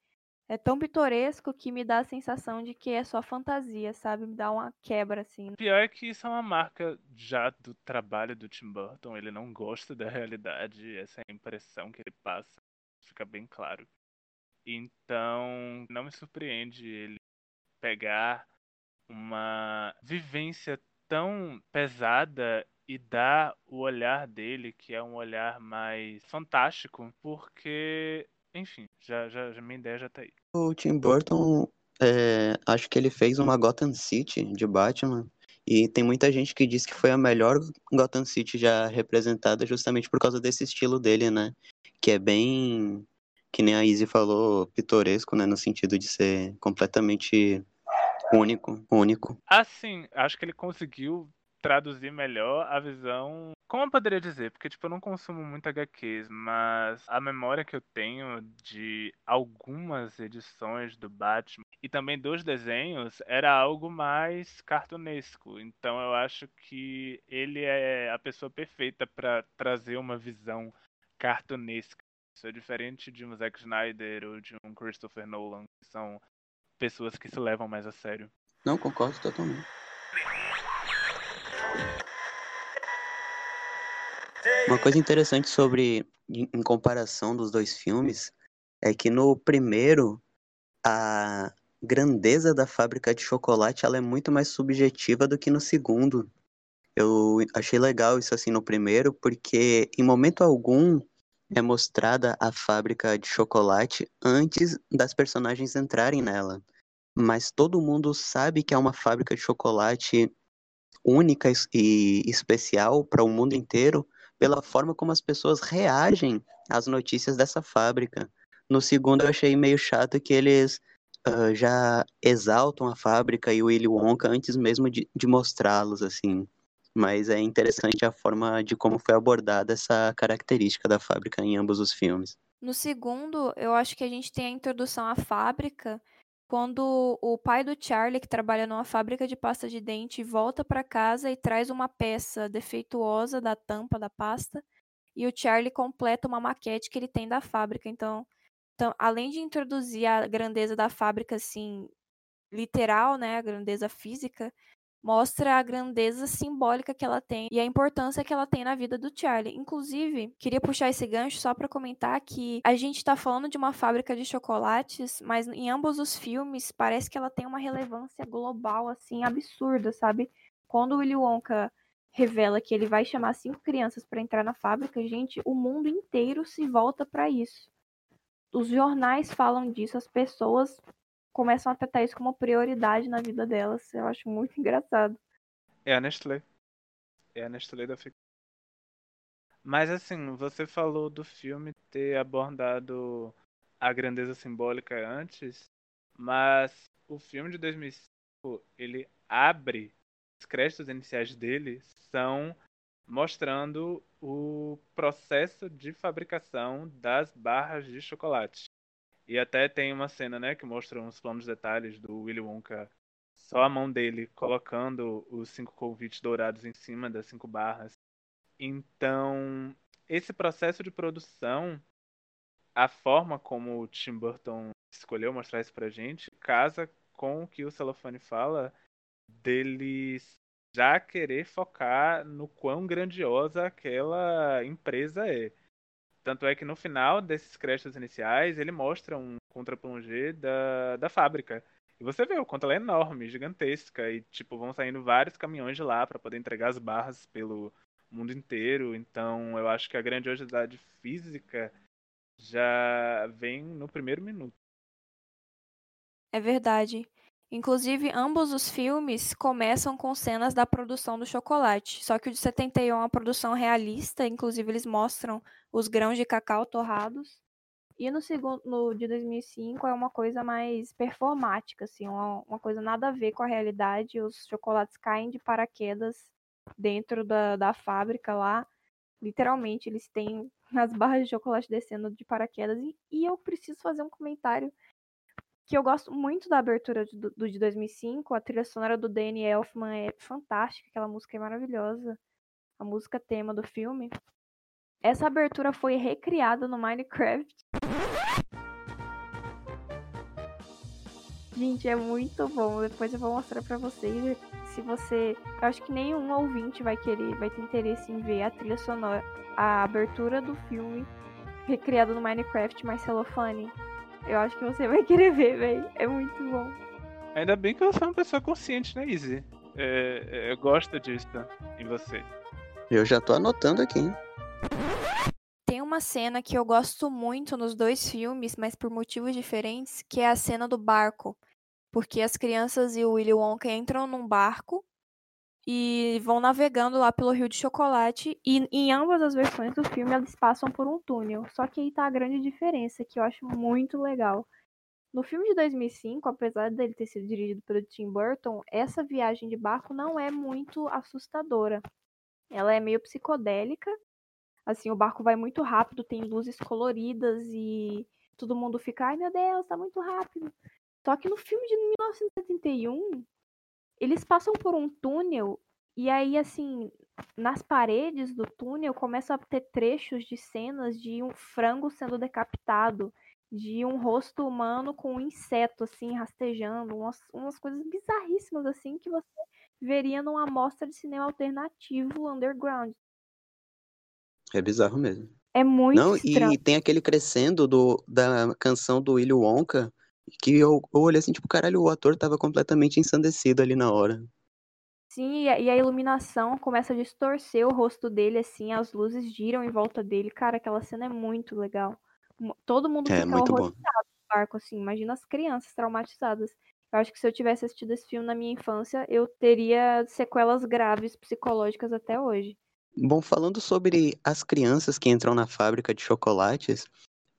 É tão pitoresco que me dá a sensação de que é só fantasia, sabe? Me dá uma quebra, assim. Pior é que isso é uma marca já do trabalho do Tim Burton. Ele não gosta da realidade, essa é a impressão que ele passa. Fica bem claro. Então, não me surpreende ele pegar uma vivência tão pesada e dar o olhar dele, que é um olhar mais fantástico, porque, enfim, já, já, já minha ideia já tá aí. O Tim Burton, é, acho que ele fez uma Gotham City de Batman. E tem muita gente que diz que foi a melhor Gotham City já representada justamente por causa desse estilo dele, né? Que é bem, que nem a Izzy falou, pitoresco, né? No sentido de ser completamente único, único. Assim, acho que ele conseguiu traduzir melhor a visão. Como eu poderia dizer? Porque, tipo, eu não consumo muito HQs, mas a memória que eu tenho de algumas edições do Batman e também dos desenhos era algo mais cartunesco. Então eu acho que ele é a pessoa perfeita para trazer uma visão cartunesca. Isso é diferente de um Zack Snyder ou de um Christopher Nolan, que são pessoas que se levam mais a sério. Não, concordo totalmente. Uma coisa interessante sobre, em comparação dos dois filmes, é que no primeiro, a grandeza da fábrica de chocolate ela é muito mais subjetiva do que no segundo. Eu achei legal isso assim no primeiro, porque em momento algum é mostrada a fábrica de chocolate antes das personagens entrarem nela. Mas todo mundo sabe que é uma fábrica de chocolate única e especial para o mundo inteiro pela forma como as pessoas reagem às notícias dessa fábrica. No segundo, eu achei meio chato que eles ah, já exaltam a fábrica e o Willy Wonka antes mesmo de, de mostrá-los, assim. Mas é interessante a forma de como foi abordada essa característica da fábrica em ambos os filmes. No segundo, eu acho que a gente tem a introdução à fábrica quando o pai do Charlie, que trabalha numa fábrica de pasta de dente, volta para casa e traz uma peça defeituosa da tampa da pasta e o Charlie completa uma maquete que ele tem da fábrica. Então, então além de introduzir a grandeza da fábrica assim literal, né, a grandeza física, mostra a grandeza simbólica que ela tem e a importância que ela tem na vida do Charlie. Inclusive, queria puxar esse gancho só para comentar que a gente tá falando de uma fábrica de chocolates, mas em ambos os filmes parece que ela tem uma relevância global assim absurda, sabe? Quando o Willy Wonka revela que ele vai chamar cinco crianças para entrar na fábrica, gente, o mundo inteiro se volta para isso. Os jornais falam disso, as pessoas começam a tratar isso como prioridade na vida delas. Eu acho muito engraçado. É a Nestlé. É a Nestlé da ficção. Mas assim, você falou do filme ter abordado a grandeza simbólica antes, mas o filme de 2005, ele abre, os créditos iniciais dele são mostrando o processo de fabricação das barras de chocolate. E até tem uma cena, né, que mostra uns planos detalhes do Willy Wonka, só a mão dele colocando os cinco convites dourados em cima das cinco barras. Então, esse processo de produção, a forma como o Tim Burton escolheu mostrar isso pra gente, casa com o que o Celofane fala deles já querer focar no quão grandiosa aquela empresa é. Tanto é que no final desses créditos iniciais, ele mostra um contra-plongé da, da fábrica. E você vê o quanto ela é enorme, gigantesca. E, tipo, vão saindo vários caminhões de lá para poder entregar as barras pelo mundo inteiro. Então, eu acho que a grandiosidade física já vem no primeiro minuto. É verdade. Inclusive, ambos os filmes começam com cenas da produção do chocolate. Só que o de 71 é uma produção realista, inclusive eles mostram os grãos de cacau torrados. E no segundo, no de 2005 é uma coisa mais performática, assim, uma, uma coisa nada a ver com a realidade. Os chocolates caem de paraquedas dentro da, da fábrica lá. Literalmente, eles têm as barras de chocolate descendo de paraquedas. E, e eu preciso fazer um comentário que eu gosto muito da abertura do, do de 2005. A trilha sonora do Danny Elfman é fantástica, aquela música é maravilhosa. A música tema do filme. Essa abertura foi recriada no Minecraft. Gente, é muito bom. Depois eu vou mostrar pra vocês. Se você. Eu acho que nenhum ouvinte vai querer, vai ter interesse em ver a trilha sonora, a abertura do filme recriado no Minecraft mais celofane. Eu acho que você vai querer ver, velho. É muito bom. Ainda bem que você é uma pessoa consciente, né, Izzy? É, é, eu gosto disso em você. Eu já tô anotando aqui, hein? Tem uma cena que eu gosto muito nos dois filmes, mas por motivos diferentes, que é a cena do barco. Porque as crianças e o Willy Wonka entram num barco e vão navegando lá pelo Rio de Chocolate. E em ambas as versões do filme eles passam por um túnel. Só que aí tá a grande diferença, que eu acho muito legal. No filme de 2005, apesar dele ter sido dirigido pelo Tim Burton, essa viagem de barco não é muito assustadora. Ela é meio psicodélica. Assim, o barco vai muito rápido, tem luzes coloridas e todo mundo fica, ai meu Deus, tá muito rápido. Só que no filme de 1971, eles passam por um túnel e aí, assim, nas paredes do túnel começam a ter trechos de cenas de um frango sendo decapitado, de um rosto humano com um inseto, assim, rastejando, umas, umas coisas bizarríssimas, assim, que você veria numa amostra de cinema alternativo underground. É bizarro mesmo. É muito Não, estranho. e tem aquele crescendo do, da canção do Willy Wonka, que eu, eu olhei assim, tipo, caralho, o ator tava completamente ensandecido ali na hora. Sim, e a, iluminação começa a distorcer o rosto dele, assim, as luzes giram em volta dele. Cara, aquela cena é muito legal. Todo mundo É, fica muito horrorizado no barco, assim. Imagina as crianças traumatizadas. Eu acho que se eu tivesse assistido esse filme na minha infância, eu teria sequelas graves psicológicas até hoje. Bom, falando sobre as crianças que entram na fábrica de chocolates,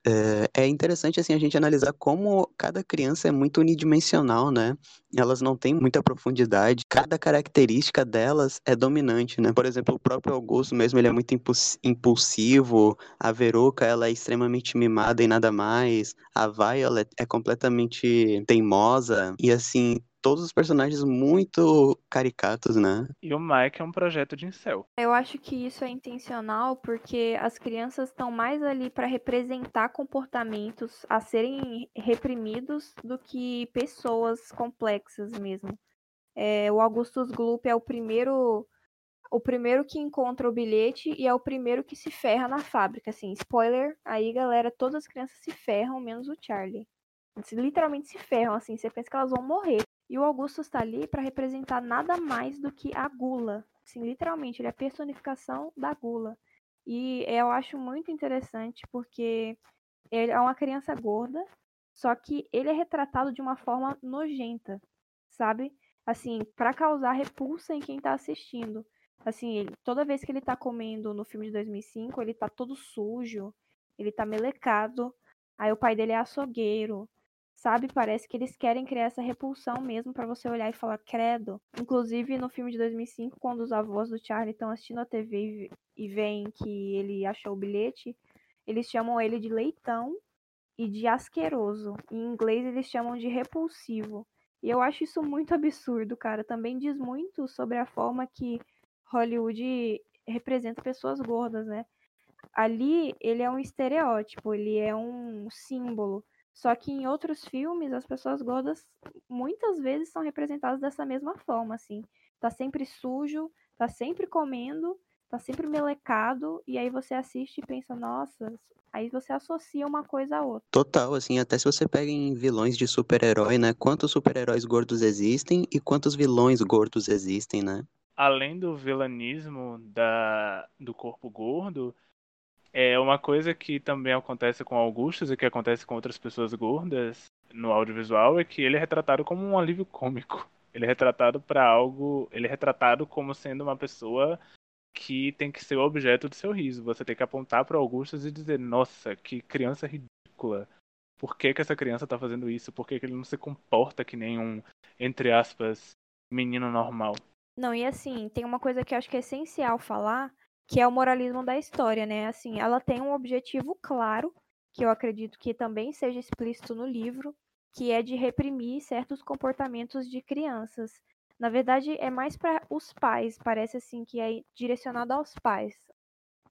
é, é interessante assim a gente analisar como cada criança é muito unidimensional, né? Elas não têm muita profundidade, cada característica delas é dominante, né? Por exemplo, o próprio Augusto mesmo, ele é muito impuls- impulsivo, a Veruca, ela é extremamente mimada e nada mais, a Violet é completamente teimosa, e assim, todos os personagens muito caricatos, né? E o Mike é um projeto de incel. Eu acho que isso é intencional porque as crianças estão mais ali para representar comportamentos a serem reprimidos do que pessoas complexas mesmo. É, o Augustus Gloop é o primeiro o primeiro que encontra o bilhete e é o primeiro que se ferra na fábrica, assim, spoiler, aí galera, todas as crianças se ferram, menos o Charlie. Eles literalmente se ferram, assim, você pensa que elas vão morrer. E o Augustus tá ali para representar nada mais do que a gula. Assim, literalmente, ele é a personificação da gula. E eu acho muito interessante porque ele é uma criança gorda, só que ele é retratado de uma forma nojenta, sabe? Assim, para causar repulsa em quem tá assistindo. Assim, ele, toda vez que ele tá comendo no filme de 2005, ele tá todo sujo, ele tá melecado. Aí o pai dele é açougueiro, sabe? Parece que eles querem criar essa repulsão mesmo pra você olhar e falar credo. Inclusive no filme de 2005, quando os avós do Charlie estão assistindo a TV e e veem que ele achou o bilhete, eles chamam ele de leitão e de asqueroso. Em inglês eles chamam de repulsivo. E eu acho isso muito absurdo, cara. Também diz muito sobre a forma que Hollywood representa pessoas gordas, né? Ali ele é um estereótipo, ele é um símbolo. Só que em outros filmes as pessoas gordas muitas vezes são representadas dessa mesma forma, assim. Tá sempre sujo, tá sempre comendo, tá sempre melecado, e aí você assiste e pensa, nossa, aí você associa uma coisa a outra. Total, assim, até se você pega em vilões de super-herói, né? Quantos super-heróis gordos existem e quantos vilões gordos existem, né? Além do vilanismo da, do corpo gordo, é uma coisa que também acontece com Augustus e que acontece com outras pessoas gordas no audiovisual é que ele é retratado como um alívio cômico. Ele é retratado para algo, ele é retratado como sendo uma pessoa que tem que ser o objeto do seu riso. Você tem que apontar para Augustus e dizer: "Nossa, que criança ridícula. Por que, que essa criança tá fazendo isso? Por que, que ele não se comporta que nem um, entre aspas, menino normal? Não, e assim, tem uma coisa que eu acho que é essencial falar, que é o moralismo da história, né? Assim, ela tem um objetivo claro, que eu acredito que também seja explícito no livro, que é de reprimir certos comportamentos de crianças. Na verdade, é mais para os pais, parece assim que é direcionado aos pais.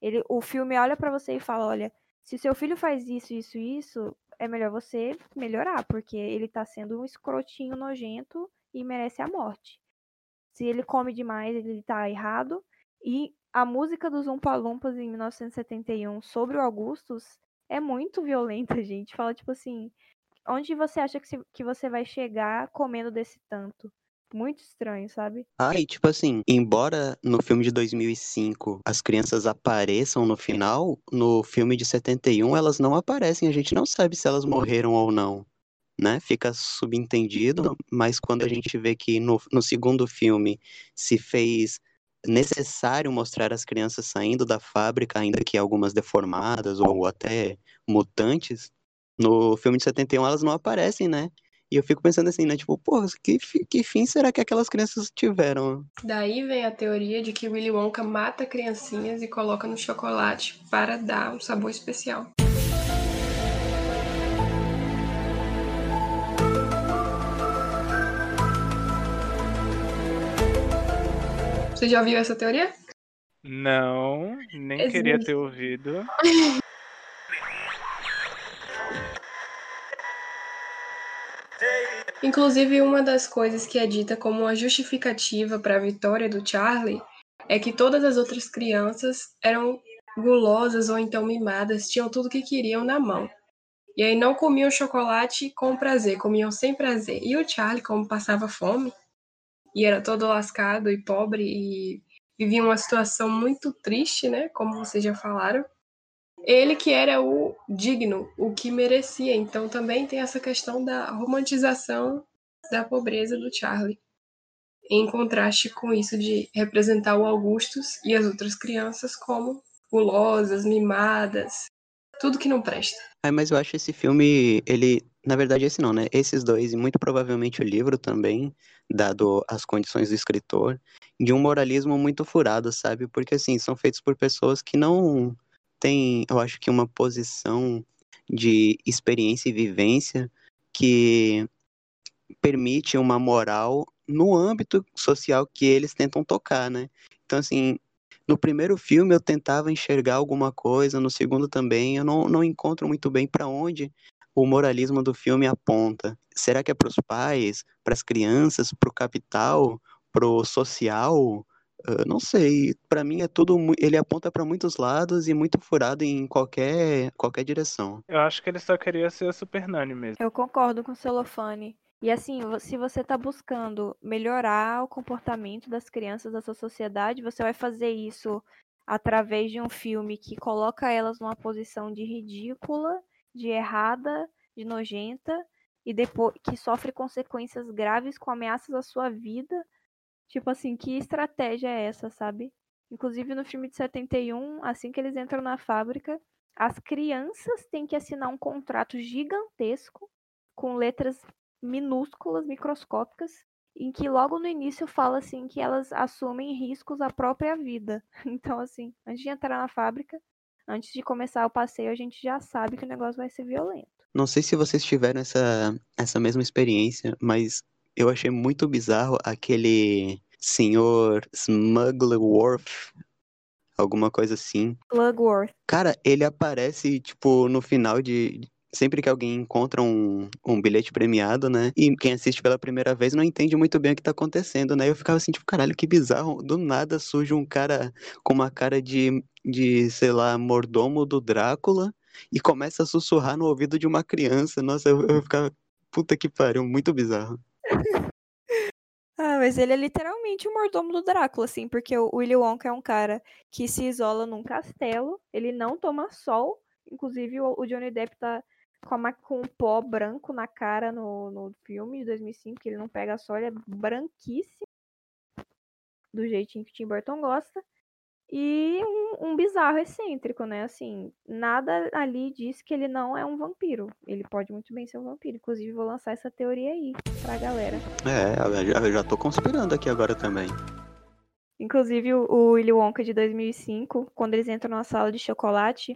Ele, o filme olha para você e fala, olha, se seu filho faz isso, isso, isso, é melhor você melhorar, porque ele tá sendo um escrotinho nojento e merece a morte. Se ele come demais, ele tá errado. E a música dos Umpa Lumpas em 1971 sobre o Augustus é muito violenta, gente. Fala tipo assim, onde você acha que, se- que você vai chegar comendo desse tanto? Muito estranho, sabe? Ah, e tipo assim, embora no filme de 2005 as crianças apareçam no final, no filme de 71 elas não aparecem, a gente não sabe se elas morreram ou não, né? Fica subentendido, mas quando a gente vê que no, no segundo filme se fez necessário mostrar as crianças saindo da fábrica, ainda que algumas deformadas ou até mutantes, no filme de 71 elas não aparecem, né? E eu fico pensando assim, né? Tipo, pô, que, que fim será que aquelas crianças tiveram? Daí vem a teoria de que Willy Wonka mata criancinhas e coloca no chocolate para dar um sabor especial. Você já ouviu essa teoria? Não, nem Existe. queria ter ouvido. Inclusive, uma das coisas que é dita como uma justificativa para a vitória do Charlie é que todas as outras crianças eram gulosas ou então mimadas, tinham tudo que queriam na mão. E aí não comiam chocolate com prazer, comiam sem prazer. E o Charlie, como passava fome, e era todo lascado e pobre e vivia uma situação muito triste, né? Como vocês já falaram. Ele que era o digno, o que merecia. Então também tem essa questão da romantização da pobreza do Charlie. Em contraste com isso de representar o Augustus e as outras crianças como gulosas, mimadas, tudo que não presta. Ai, mas eu acho esse filme, ele, na verdade esse não, né? Esses dois e muito provavelmente o livro também, dado as condições do escritor, de um moralismo muito furado, sabe? Porque assim, são feitos por pessoas que não têm, eu acho que uma posição de experiência e vivência que permite uma moral no âmbito social que eles tentam tocar, né? Então assim, no primeiro filme eu tentava enxergar alguma coisa, no segundo também, eu não, não encontro muito bem para onde o moralismo do filme aponta. Será que é para os pais, para as crianças, para o capital, para o social? Eu não sei. Para mim é tudo. Ele aponta para muitos lados e muito furado em qualquer qualquer direção. Eu acho que ele só queria ser a Super Nani mesmo. Eu concordo com o Celofane. E assim, se você tá buscando melhorar o comportamento das crianças da sua sociedade, você vai fazer isso através de um filme que coloca elas numa posição de ridícula, de errada, de nojenta e depois que sofre consequências graves com ameaças à sua vida. Tipo assim, que estratégia é essa, sabe? Inclusive no filme de 71, assim que eles entram na fábrica, as crianças têm que assinar um contrato gigantesco com letras minúsculas, microscópicas, em que logo no início fala assim que elas assumem riscos à própria vida. Então, assim, antes de entrar na fábrica, antes de começar o passeio, a gente já sabe que o negócio vai ser violento. Não sei se vocês tiveram essa, essa mesma experiência, mas eu achei muito bizarro aquele senhor Smugglerworth, alguma coisa assim. Slugworth. Cara, ele aparece, tipo, no final de. Sempre que alguém encontra um, um bilhete premiado, né? E quem assiste pela primeira vez não entende muito bem o que tá acontecendo, né? Eu ficava assim, tipo, caralho, que bizarro. Do nada surge um cara com uma cara de, de, sei lá, mordomo do Drácula e começa a sussurrar no ouvido de uma criança. Nossa, eu, eu ficava, puta que pariu, muito bizarro. Ah, mas ele é literalmente o mordomo do Drácula, assim, porque o Willy Wonka é um cara que se isola num castelo, ele não toma sol, inclusive o, o Johnny Depp tá com, uma, com um pó branco na cara no, no filme de 2005, que ele não pega sol, ele é branquíssimo, do jeitinho que Tim Burton gosta, e um, um bizarro excêntrico, né? Assim, nada ali diz que ele não é um vampiro. Ele pode muito bem ser um vampiro. Inclusive, vou lançar essa teoria aí pra galera. É, eu já, tô conspirando aqui agora também. Inclusive, o, o Willy Wonka de 2005, quando eles entram na sala de chocolate,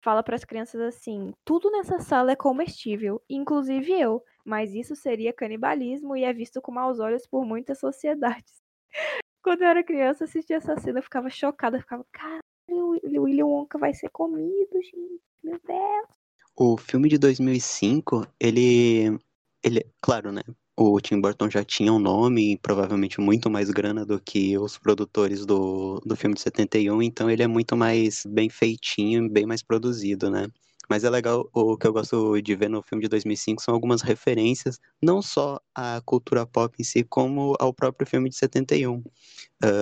fala para as crianças assim: tudo nessa sala é comestível, inclusive eu, mas isso seria canibalismo e é visto com maus olhos por muitas sociedades. Quando eu era criança, assistia essa cena, eu ficava chocada, eu ficava, caralho, o Willy Wonka vai ser comido, gente, meu Deus. O filme de 2005, ele, ele, claro, né? O Tim Burton já tinha um nome, e provavelmente muito mais grana do que os produtores do, do filme de 71, então ele é muito mais bem feitinho, bem mais produzido, né? Mas é legal, o que eu gosto de ver no filme de 2005 são algumas referências, não só à cultura pop em si, como ao próprio filme de 71. Uh,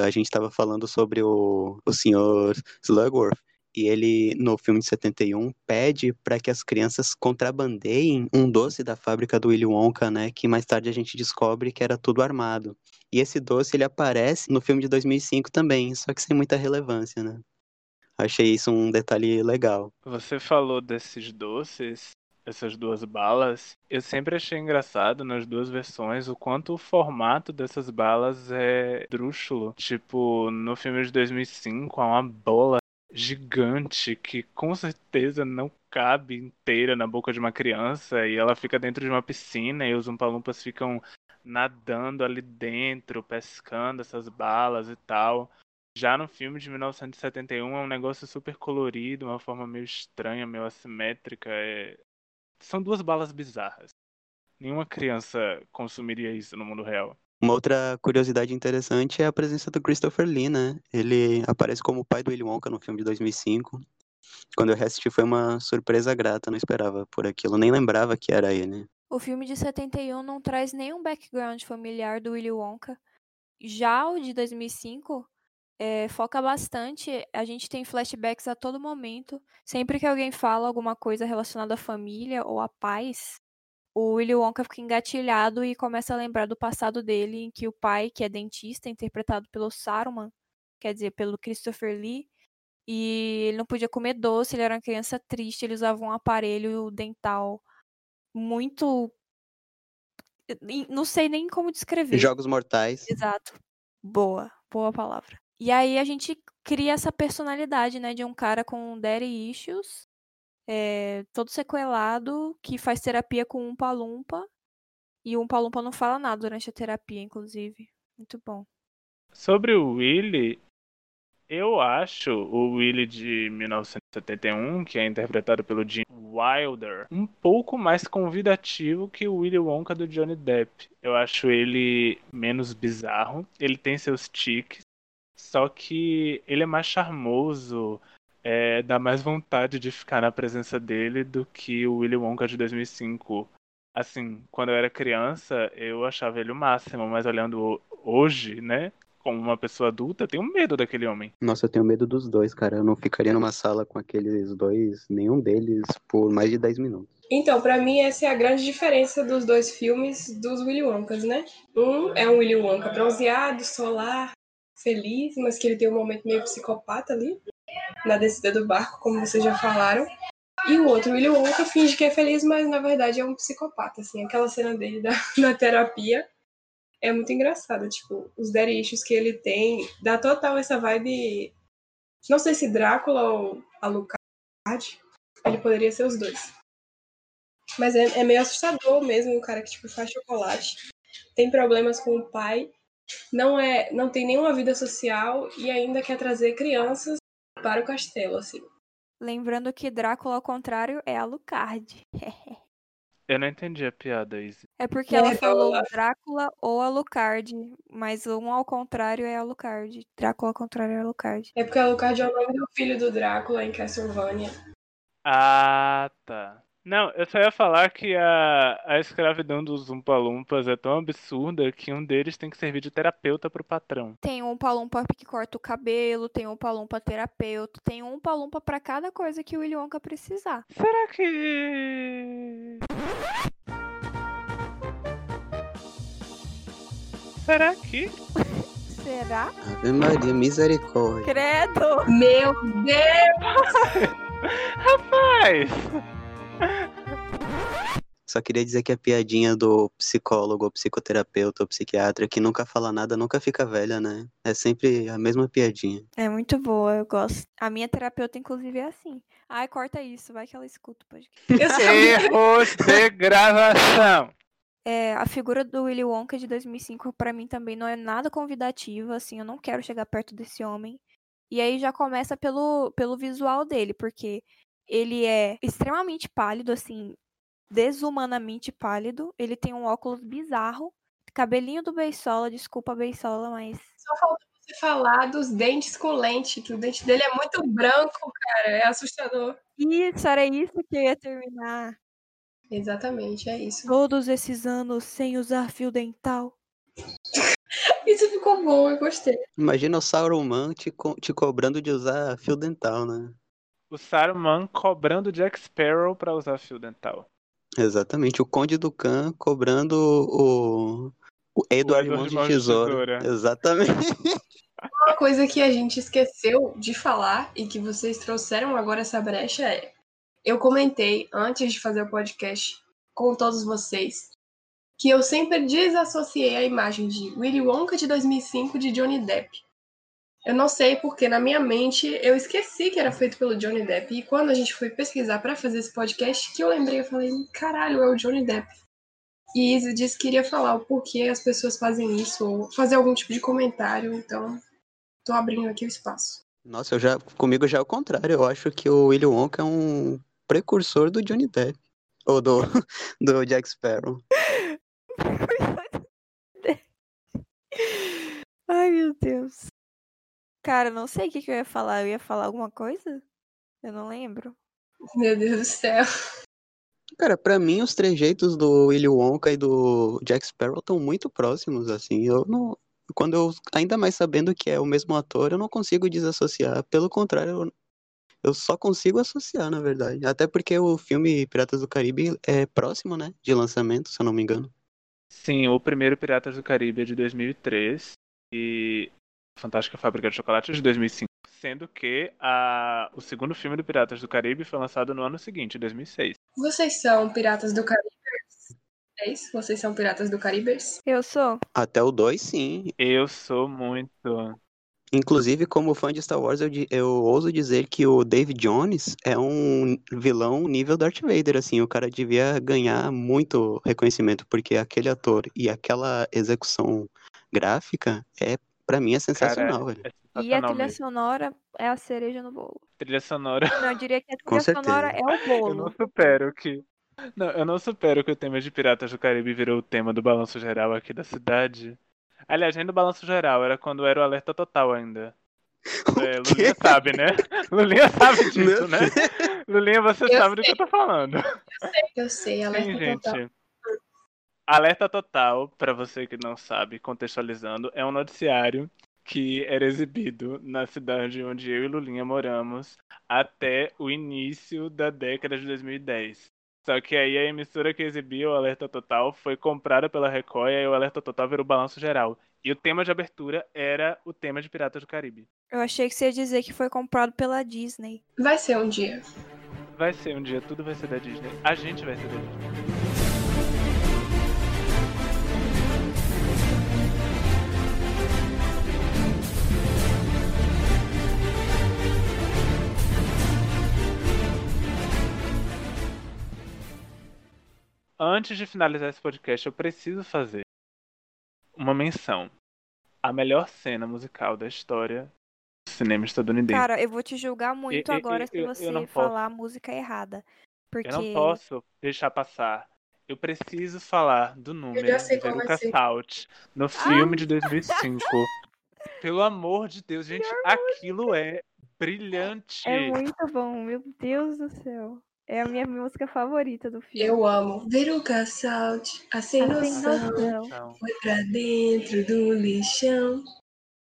a gente estava falando sobre o, o senhor Slugworth, e ele, no filme de 71, pede para que as crianças contrabandeiem um doce da fábrica do Willy Wonka, né? Que mais tarde a gente descobre que era tudo armado. E esse doce, ele aparece no filme de 2005 também, só que sem muita relevância, né? Achei isso um detalhe legal. Você falou desses doces, essas duas balas. Eu sempre achei engraçado nas duas versões o quanto o formato dessas balas é drúxulo. Tipo, no filme de 2005, há uma bola gigante que com certeza não cabe inteira na boca de uma criança e ela fica dentro de uma piscina e os umpalumpas ficam nadando ali dentro, pescando essas balas e tal. Já no filme de 1971 é um negócio super colorido, uma forma meio estranha, meio assimétrica. É... São duas balas bizarras. Nenhuma criança consumiria isso no mundo real. Uma outra curiosidade interessante é a presença do Christopher Lee, né? Ele aparece como o pai do Willy Wonka no filme de 2005. Quando eu reassisti foi uma surpresa grata, não esperava por aquilo, nem lembrava que era ele. O filme de 71 não traz nenhum background familiar do Willy Wonka. Já o de 2005 é, foca bastante. A gente tem flashbacks a todo momento. Sempre que alguém fala alguma coisa relacionada à família ou à paz, o Willy Wonka fica engatilhado e começa a lembrar do passado dele, em que o pai, que é dentista, interpretado pelo Saruman, quer dizer, pelo Christopher Lee, e ele não podia comer doce, ele era uma criança triste, ele usava um aparelho dental muito. Não sei nem como descrever. Jogos Mortais. Exato. Boa, boa palavra. E aí a gente cria essa personalidade, né, de um cara com daddy issues é, todo sequelado, que faz terapia com um palumpa. E o um palumpa não fala nada durante a terapia, inclusive. Muito bom. Sobre o Willy, eu acho o Willy de 1971, que é interpretado pelo Jim Wilder, um pouco mais convidativo que o Willy Wonka do Johnny Depp. Eu acho ele menos bizarro, ele tem seus tiques, só que ele é mais charmoso, é, dá mais vontade de ficar na presença dele do que o Willy Wonka de 2005. Assim, quando eu era criança, eu achava ele o máximo, mas olhando hoje, né, como uma pessoa adulta, eu tenho medo daquele homem. Nossa, eu tenho medo dos dois, cara. Eu não ficaria numa sala com aqueles dois, nenhum deles, por mais de 10 minutos. Então, pra mim, essa é a grande diferença dos dois filmes dos Willy Wonkas, né? Um é um Willy Wonka bronzeado, solar, feliz, mas que ele tem um momento meio psicopata ali na descida do barco, como vocês já falaram. E o outro, Willy Wonka, finge que é feliz, mas na verdade é um psicopata, assim. Aquela cena dele da, na terapia é muito engraçada, tipo, os issues que ele tem, dá total essa vibe, não sei se Drácula ou Alucard, ele poderia ser os dois. Mas é, é meio assustador mesmo, o cara que, tipo, faz chocolate, tem problemas com o pai, não é, não tem nenhuma vida social e ainda quer trazer crianças para o castelo, assim. Lembrando que Drácula, ao contrário, é Alucard. Eu não entendi a piada, Izzy. É porque ela falou Drácula ou Alucard, mas um ao contrário é Alucard. Drácula ao contrário é Alucard. É porque Alucard é o nome do filho do Drácula em Castlevania. Ah, tá. Não, eu só ia falar que a, a escravidão dos Umpalumpas é tão absurda que um deles tem que servir de terapeuta pro patrão. Tem um palumpa que corta o cabelo, tem um palumpa terapeuta, tem um palumpa pra cada coisa que o Willy Wonka precisar. Será que. Será que. Será? Ave Maria, misericórdia. Credo! Meu Deus! Rapaz! Só queria dizer que a piadinha do psicólogo, ou psicoterapeuta, ou psiquiatra que nunca fala nada nunca fica velha, né? É sempre a mesma piadinha. É muito boa, eu gosto. A minha terapeuta, inclusive, é assim. Ai, corta isso, vai que ela escuta o podcast. Erros de gravação! É, a figura do Willy Wonka de 2005 pra mim também não é nada convidativa, assim, eu não quero chegar perto desse homem. E aí já começa pelo, pelo visual dele, porque ele é extremamente pálido, assim, desumanamente pálido. Ele tem um óculos bizarro, cabelinho do Beisola, desculpa Beisola, mas Só falta você falar dos dentes com lente, que o dente dele é muito branco, cara. É assustador. isso, era isso que eu ia terminar. Exatamente, é isso. Todos esses anos sem usar fio dental. Isso ficou bom, eu gostei. Imagina o Sauron te, co- te cobrando de usar fio dental, né? O Saruman cobrando Jack Sparrow pra usar fio dental. Exatamente. O Conde do Khan cobrando o, o Edward Edward Mãos de. Tesoura. Exatamente. Uma coisa que a gente esqueceu de falar e que vocês trouxeram agora essa brecha é: eu comentei antes de fazer o podcast com todos vocês que eu sempre desassociei a imagem de Willy Wonka de 2005 de Johnny Depp. Eu não sei porque na minha mente eu esqueci que era feito pelo Johnny Depp e quando a gente foi pesquisar para fazer esse podcast que eu lembrei, eu falei, caralho, é o Johnny Depp. E Izzy disse que iria falar o porquê as pessoas fazem isso ou fazer algum tipo de comentário, então tô abrindo aqui o espaço. Nossa, eu já, comigo já é o contrário. Eu acho que o Willy Wonka é um precursor do Johnny Depp. Ou do, do Jack Sparrow. Ai, meu Deus. Cara, eu não sei o que, que eu ia falar. Eu ia falar alguma coisa? Eu não lembro. Meu Deus do céu. Cara, pra mim os trejeitos do Willy Wonka e do Jack Sparrow estão muito próximos, assim. Eu não. Quando eu, ainda mais sabendo que é o mesmo ator, eu não consigo desassociar. Pelo contrário, eu, eu só consigo associar, na verdade. Até porque o filme Piratas do Caribe é próximo, né? De lançamento, se eu não me engano. Sim, o primeiro Piratas do Caribe é de 2003 e Fantástica Fábrica de Chocolate é de 2005. Sendo que a... o segundo filme do Piratas do Caribe foi lançado no ano seguinte, 2006. Vocês são piratas do Caribe? É isso? Vocês são piratas do Caribe? Eu sou. Até o 2, sim. Eu sou muito. Inclusive, como fã de Star Wars, eu, eu ouso dizer que o Dave Jones é um vilão nível Darth Vader, assim, o cara devia ganhar muito reconhecimento, porque aquele ator e aquela execução gráfica é, para mim, é sensacional, velho. É E a sensacional trilha mesmo. sonora é a cereja no bolo. Trilha sonora. Não, eu diria que a Com trilha sonora é o Eu não bolo. supero que. Não, eu não supero que o tema de Piratas do Caribe virou o tema do balanço geral aqui da cidade. Aliás, nem do balanço geral, era quando era o alerta total ainda. É? Lulinha sabe, né? Lulinha sabe disso, Meu né? Lulinha, você Eu sabe do que eu tô falando. Eu sei, ela Sim, é gente. Total. Alerta Total, pra você que não sabe, contextualizando, é um noticiário que era exibido na cidade onde eu e Lulinha moramos até o início da década de 2010. Só que aí a emissora que exibia o Alerta Total foi comprada pela Record e aí o Alerta Total virou balanço geral. E o tema de abertura era o tema de Piratas do Caribe. Eu achei que você ia dizer que foi comprado pela Disney. Vai ser um dia. Vai ser um dia, tudo vai ser da Disney. A gente vai ser da Disney. Antes de finalizar esse podcast, eu preciso fazer uma menção. A melhor cena musical da história do cinema estadunidense. Cara, eu vou te julgar muito eu- agora eu- se eu- eu você posso. falar a música errada. Porque Eu não posso deixar passar. Eu preciso falar do número já sei de Veruca ser. Salt no filme de 2005. Pelo amor de Deus, gente, aquilo é brilhante. é muito bom, meu Deus do céu. É a minha música favorita do filme. Eu amo. Veruca Salt, a sem noção, noção. Foi pra dentro do lixão.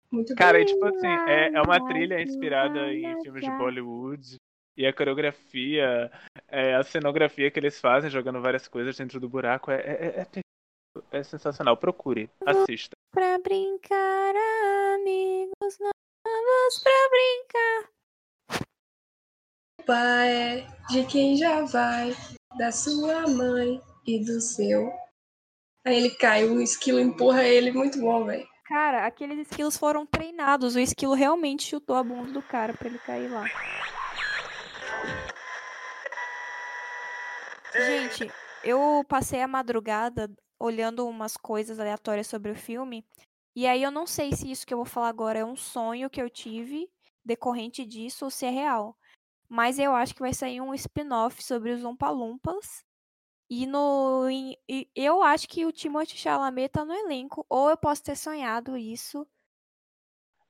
Muito Cara, bom. e tipo assim, é, é uma trilha inspirada em filmes de Bollywood. E a coreografia, é, a cenografia que eles fazem jogando várias coisas dentro do buraco é, é, é, é, é sensacional. Procure, assista. Pra brincar amigos novos pra brincar. Culpa é de quem já vai, da sua mãe e do seu. Aí ele cai, o esquilo empurra ele, muito bom, velho. Cara, aqueles esquilos foram treinados. O esquilo realmente chutou a bunda do cara pra ele cair lá. Gente, eu passei a madrugada olhando umas coisas aleatórias sobre o filme. E aí eu não sei se isso que eu vou falar agora é um sonho que eu tive decorrente disso ou se é real. Mas eu acho que vai sair um spin-off sobre os Umpalumpas. E no. em- e eu acho que o Timothée Chalamet tá no elenco. Ou eu posso ter sonhado isso.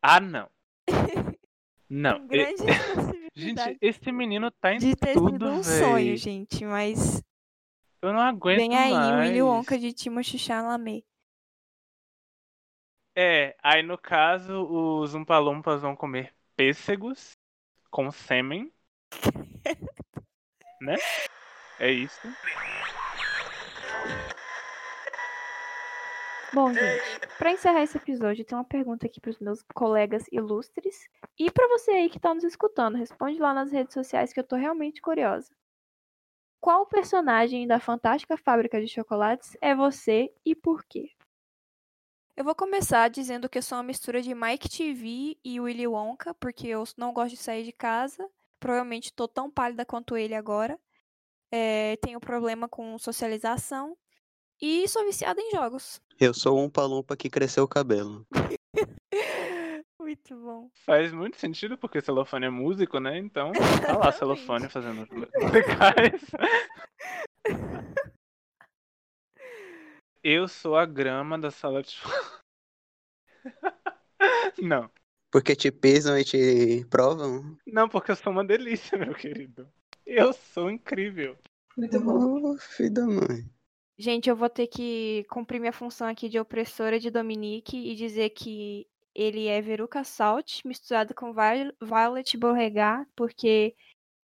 Ah, não. Não. E- Gente, esse menino tá em de ter tudo, sido um véi. sonho, gente. Mas Eu não aguento vem aí o Willy mais. Wonka de Timothée Chalamet. É, aí no caso, os Umpalumpas vão comer pêssegos com sêmen. né? É isso. Bom, gente, pra encerrar esse episódio, tem uma pergunta aqui pros meus colegas ilustres. E pra você aí que tá nos escutando, responde lá nas redes sociais que eu tô realmente curiosa. Qual personagem da Fantástica Fábrica de Chocolates é você e por quê? Eu vou começar dizendo que eu sou uma mistura de Mike TV e Willy Wonka, porque eu não gosto de sair de casa. Provavelmente tô tão pálida quanto ele agora. É, tenho problema com socialização. E sou viciada em jogos. Eu sou um palumpa que cresceu o cabelo. Muito bom. Faz muito sentido porque celofane é músico, né? Então, tá lá celofane fazendo musicais. Eu sou a grama da sala de. Não. Porque te pisam e te provam. Não, porque eu sou uma delícia, meu querido. Eu sou incrível. Muito bom. Oh, filho da mãe. Gente, eu vou ter que cumprir minha função aqui de opressora de Dominique e dizer que ele é Veruca Salt misturado com Vi- Violet Beauregard, porque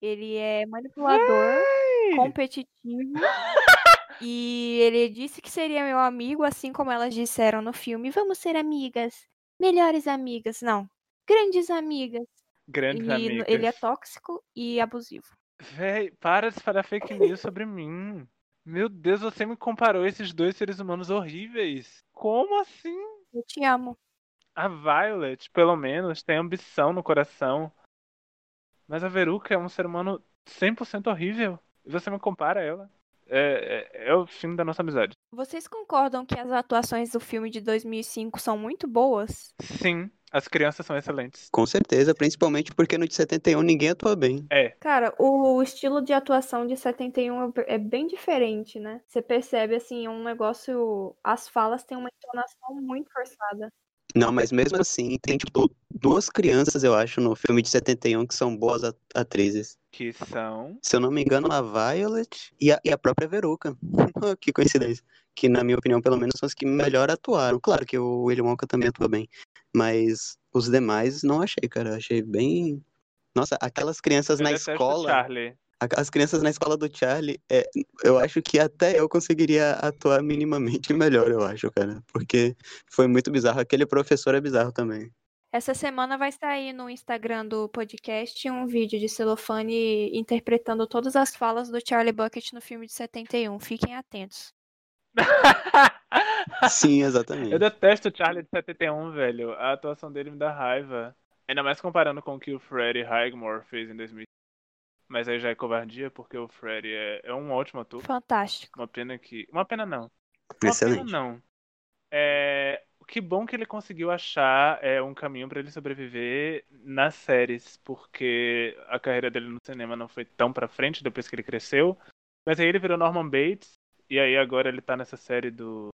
ele é manipulador, competitivo. e ele disse que seria meu amigo, assim como elas disseram no filme. Vamos ser amigas. Melhores amigas. Não. Grandes amigas. Grandes E amigas. ele é tóxico e abusivo. Véi, para de espalhar fake news sobre mim. Meu Deus, você me comparou a esses dois seres humanos horríveis. Como assim? Eu te amo. A Violet, pelo menos, tem ambição no coração. Mas a Veruca é um ser humano 100% horrível. E você me compara a ela. É, é, é o fim da nossa amizade. Vocês concordam que as atuações do filme de 2005 são muito boas? Sim, as crianças são excelentes. Com certeza, principalmente porque no de 71 ninguém atua bem. É, Cara, o estilo de atuação de 71 é é bem diferente, né? Você percebe, assim, é um negócio. As falas têm uma entonação muito forçada. Não, mas mesmo assim, tem tipo duas crianças, eu acho, no filme de 71 que são boas at- atrizes. Que são. Se eu não me engano, a Violet e a, e a própria Veruca. que coincidência. Que, na minha opinião, pelo menos, são as que melhor atuaram. Claro que o William Wonka também atua bem. Mas os demais não achei, cara. Achei bem. Nossa, aquelas crianças Eu na escola. Charlie. As crianças na escola do Charlie, é, eu acho que até eu conseguiria atuar minimamente melhor, eu acho, cara. Porque foi muito bizarro. Aquele professor é bizarro também. Essa semana vai sair no Instagram do podcast um vídeo de celofane interpretando todas as falas do Charlie Bucket no filme de 71. Fiquem atentos. Sim, Eu exatamente. detesto o Charlie de 71, velho. A atuação dele me dá raiva. Ainda mais comparando com o que o Freddie Highmore fez em 2000. Mas aí já é covardia, porque o Freddie é, é um ótimo ator. Fantástico. Uma pena que. Uma pena não. Uma pena Excelente. não. É... Que bom que ele conseguiu achar é, um caminho pra ele sobreviver nas séries, porque a carreira dele no cinema não foi tão pra frente depois que ele cresceu. Mas aí ele virou Norman Bates, e aí agora ele tá nessa série do.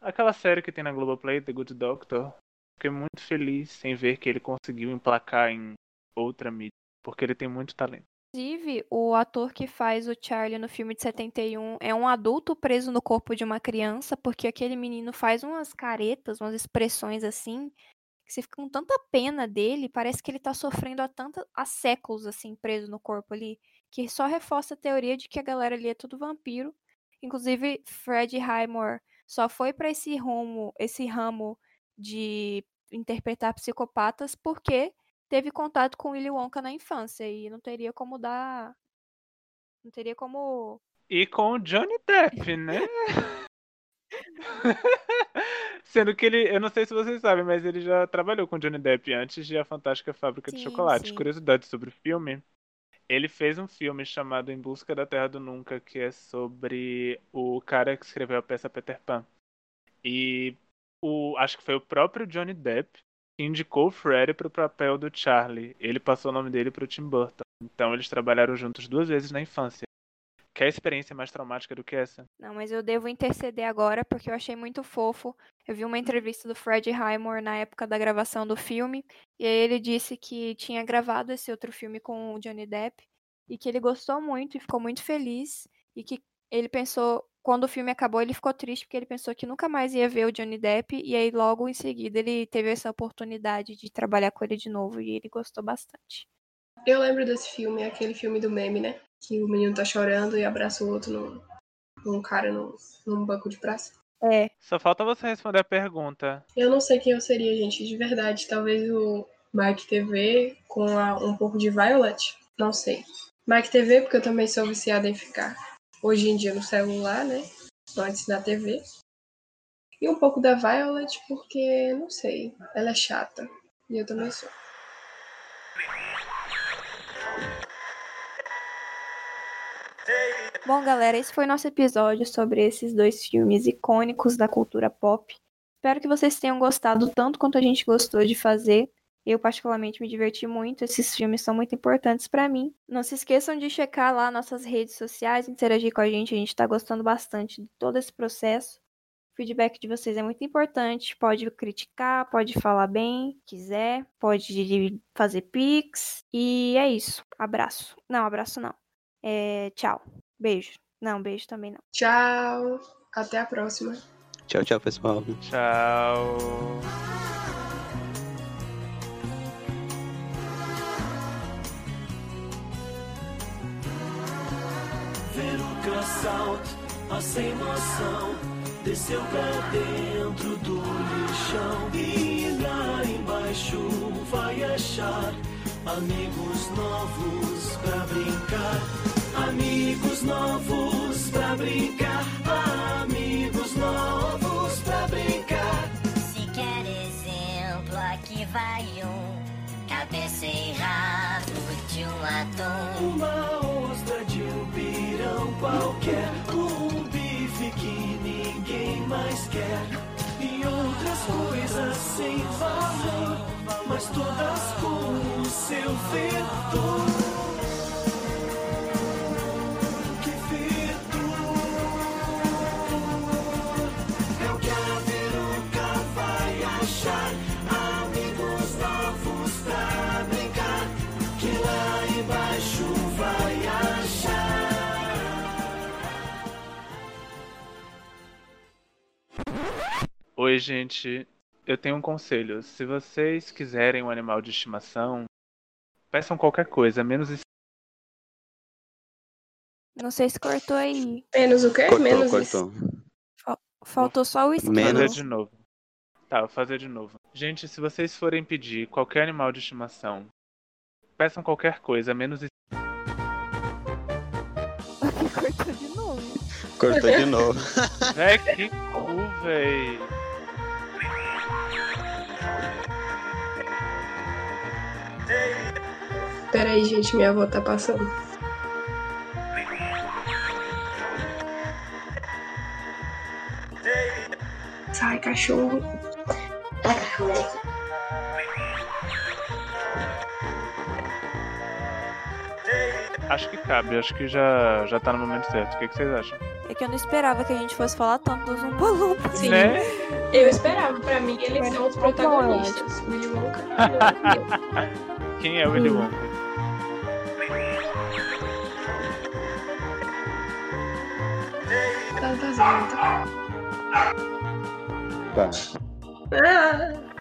Aquela série que tem na Globoplay, The Good Doctor. Fiquei muito feliz em ver que ele conseguiu emplacar em outra mídia, porque ele tem muito talento. Inclusive, o ator que faz o Charlie no filme de 71 é um adulto preso no corpo de uma criança, porque aquele menino faz umas caretas, umas expressões assim, que você fica com tanta pena dele, parece que ele tá sofrendo há, tanta, há séculos, assim, preso no corpo ali, que só reforça a teoria de que a galera ali é tudo vampiro. Inclusive, Fred Highmore só foi pra esse rumo, esse ramo de interpretar psicopatas porque teve contato com Willy Wonka na infância e não teria como dar. Não teria como. E com o Johnny Depp, né? Sendo que ele, eu não sei se vocês sabem, mas ele já trabalhou com o Johnny Depp antes de A Fantástica Fábrica de Sim, Chocolate. sim. Curiosidade sobre o filme. Ele fez um filme chamado Em Busca da Terra do Nunca, que é sobre o cara que escreveu a peça Peter Pan. E o, acho que foi o próprio Johnny Depp indicou o Freddy para o papel do Charlie. Ele passou o nome dele para o Tim Burton. Então eles trabalharam juntos duas vezes na infância. Quer experiência mais traumática do que essa? Não, mas eu devo interceder agora porque eu achei muito fofo. Eu vi uma entrevista do Fred Highmore na época da gravação do filme, e aí ele disse que tinha gravado esse outro filme com o Johnny Depp e que ele gostou muito e ficou muito feliz e que ele pensou, quando o filme acabou, ele ficou triste porque ele pensou que nunca mais ia ver o Johnny Depp e aí logo em seguida ele teve essa oportunidade de trabalhar com ele de novo e ele gostou bastante. Eu lembro desse filme, aquele filme do meme, né? Que o menino tá chorando e abraça o outro num, num cara num, num banco de praça. É, Só falta você responder a pergunta. Eu não sei quem eu seria, gente, de verdade. Talvez o Mike TV com a- um pouco de Violet. Não sei. Mike TV, porque eu também sou viciada em ficar hoje em dia no celular, né? Antes na TV. E um pouco da Violet, porque, não sei, ela é chata. E eu também sou. Bom, galera, esse foi nosso episódio sobre esses dois filmes icônicos da cultura pop. Espero que vocês tenham gostado tanto quanto a gente gostou de fazer. Eu, particularmente, me diverti muito. Esses filmes são muito importantes pra mim. Não se esqueçam de checar lá nossas redes sociais, interagir com a gente. A gente tá gostando bastante de todo esse processo. O feedback de vocês é muito importante. Pode criticar, pode falar bem, quiser, pode fazer pix. E é isso. Abraço. Não, abraço não. É, tchau. Beijo. Não, beijo também não. Tchau! Até a próxima. Tchau, tchau, pessoal. Tchau. Sem noção, desceu pra dentro do lixão. E lá embaixo vai achar amigos novos pra brincar. Amigos novos pra brincar. Amigos novos pra brincar. Se quer exemplo, aqui vai um. Cabeça e rabo de um atum. Uma ostra de um pirão qualquer. Quer. E outras coisas sem valor. Mas todas com o seu fedor. Oi, gente. Eu tenho um conselho. Se vocês quiserem um animal de estimação, peçam qualquer coisa, menos isso. Não sei se cortou aí. Menos o quê? Cortou, Menos isso. cortou. Faltou só o Vou Menos. de novo. Tá, vou fazer de novo. Gente, se vocês forem pedir qualquer animal de estimação, peçam qualquer coisa, menos isso. cortou de novo. Cortou de novo. Véi, que cu, véi. Pera aí, gente, minha avó tá passando. Sai, cachorro. Sai, cachorro. Acho que cabe, acho que já, já tá no momento certo. O que, é que vocês acham? É que eu não esperava que a gente fosse falar tanto dos Umpa Lumpa. Sim. Né? Eu esperava, pra mim eles Mas são os protagonistas. Willy Wonka. É Quem é o Willy Wonka? Tá. tá. Ah.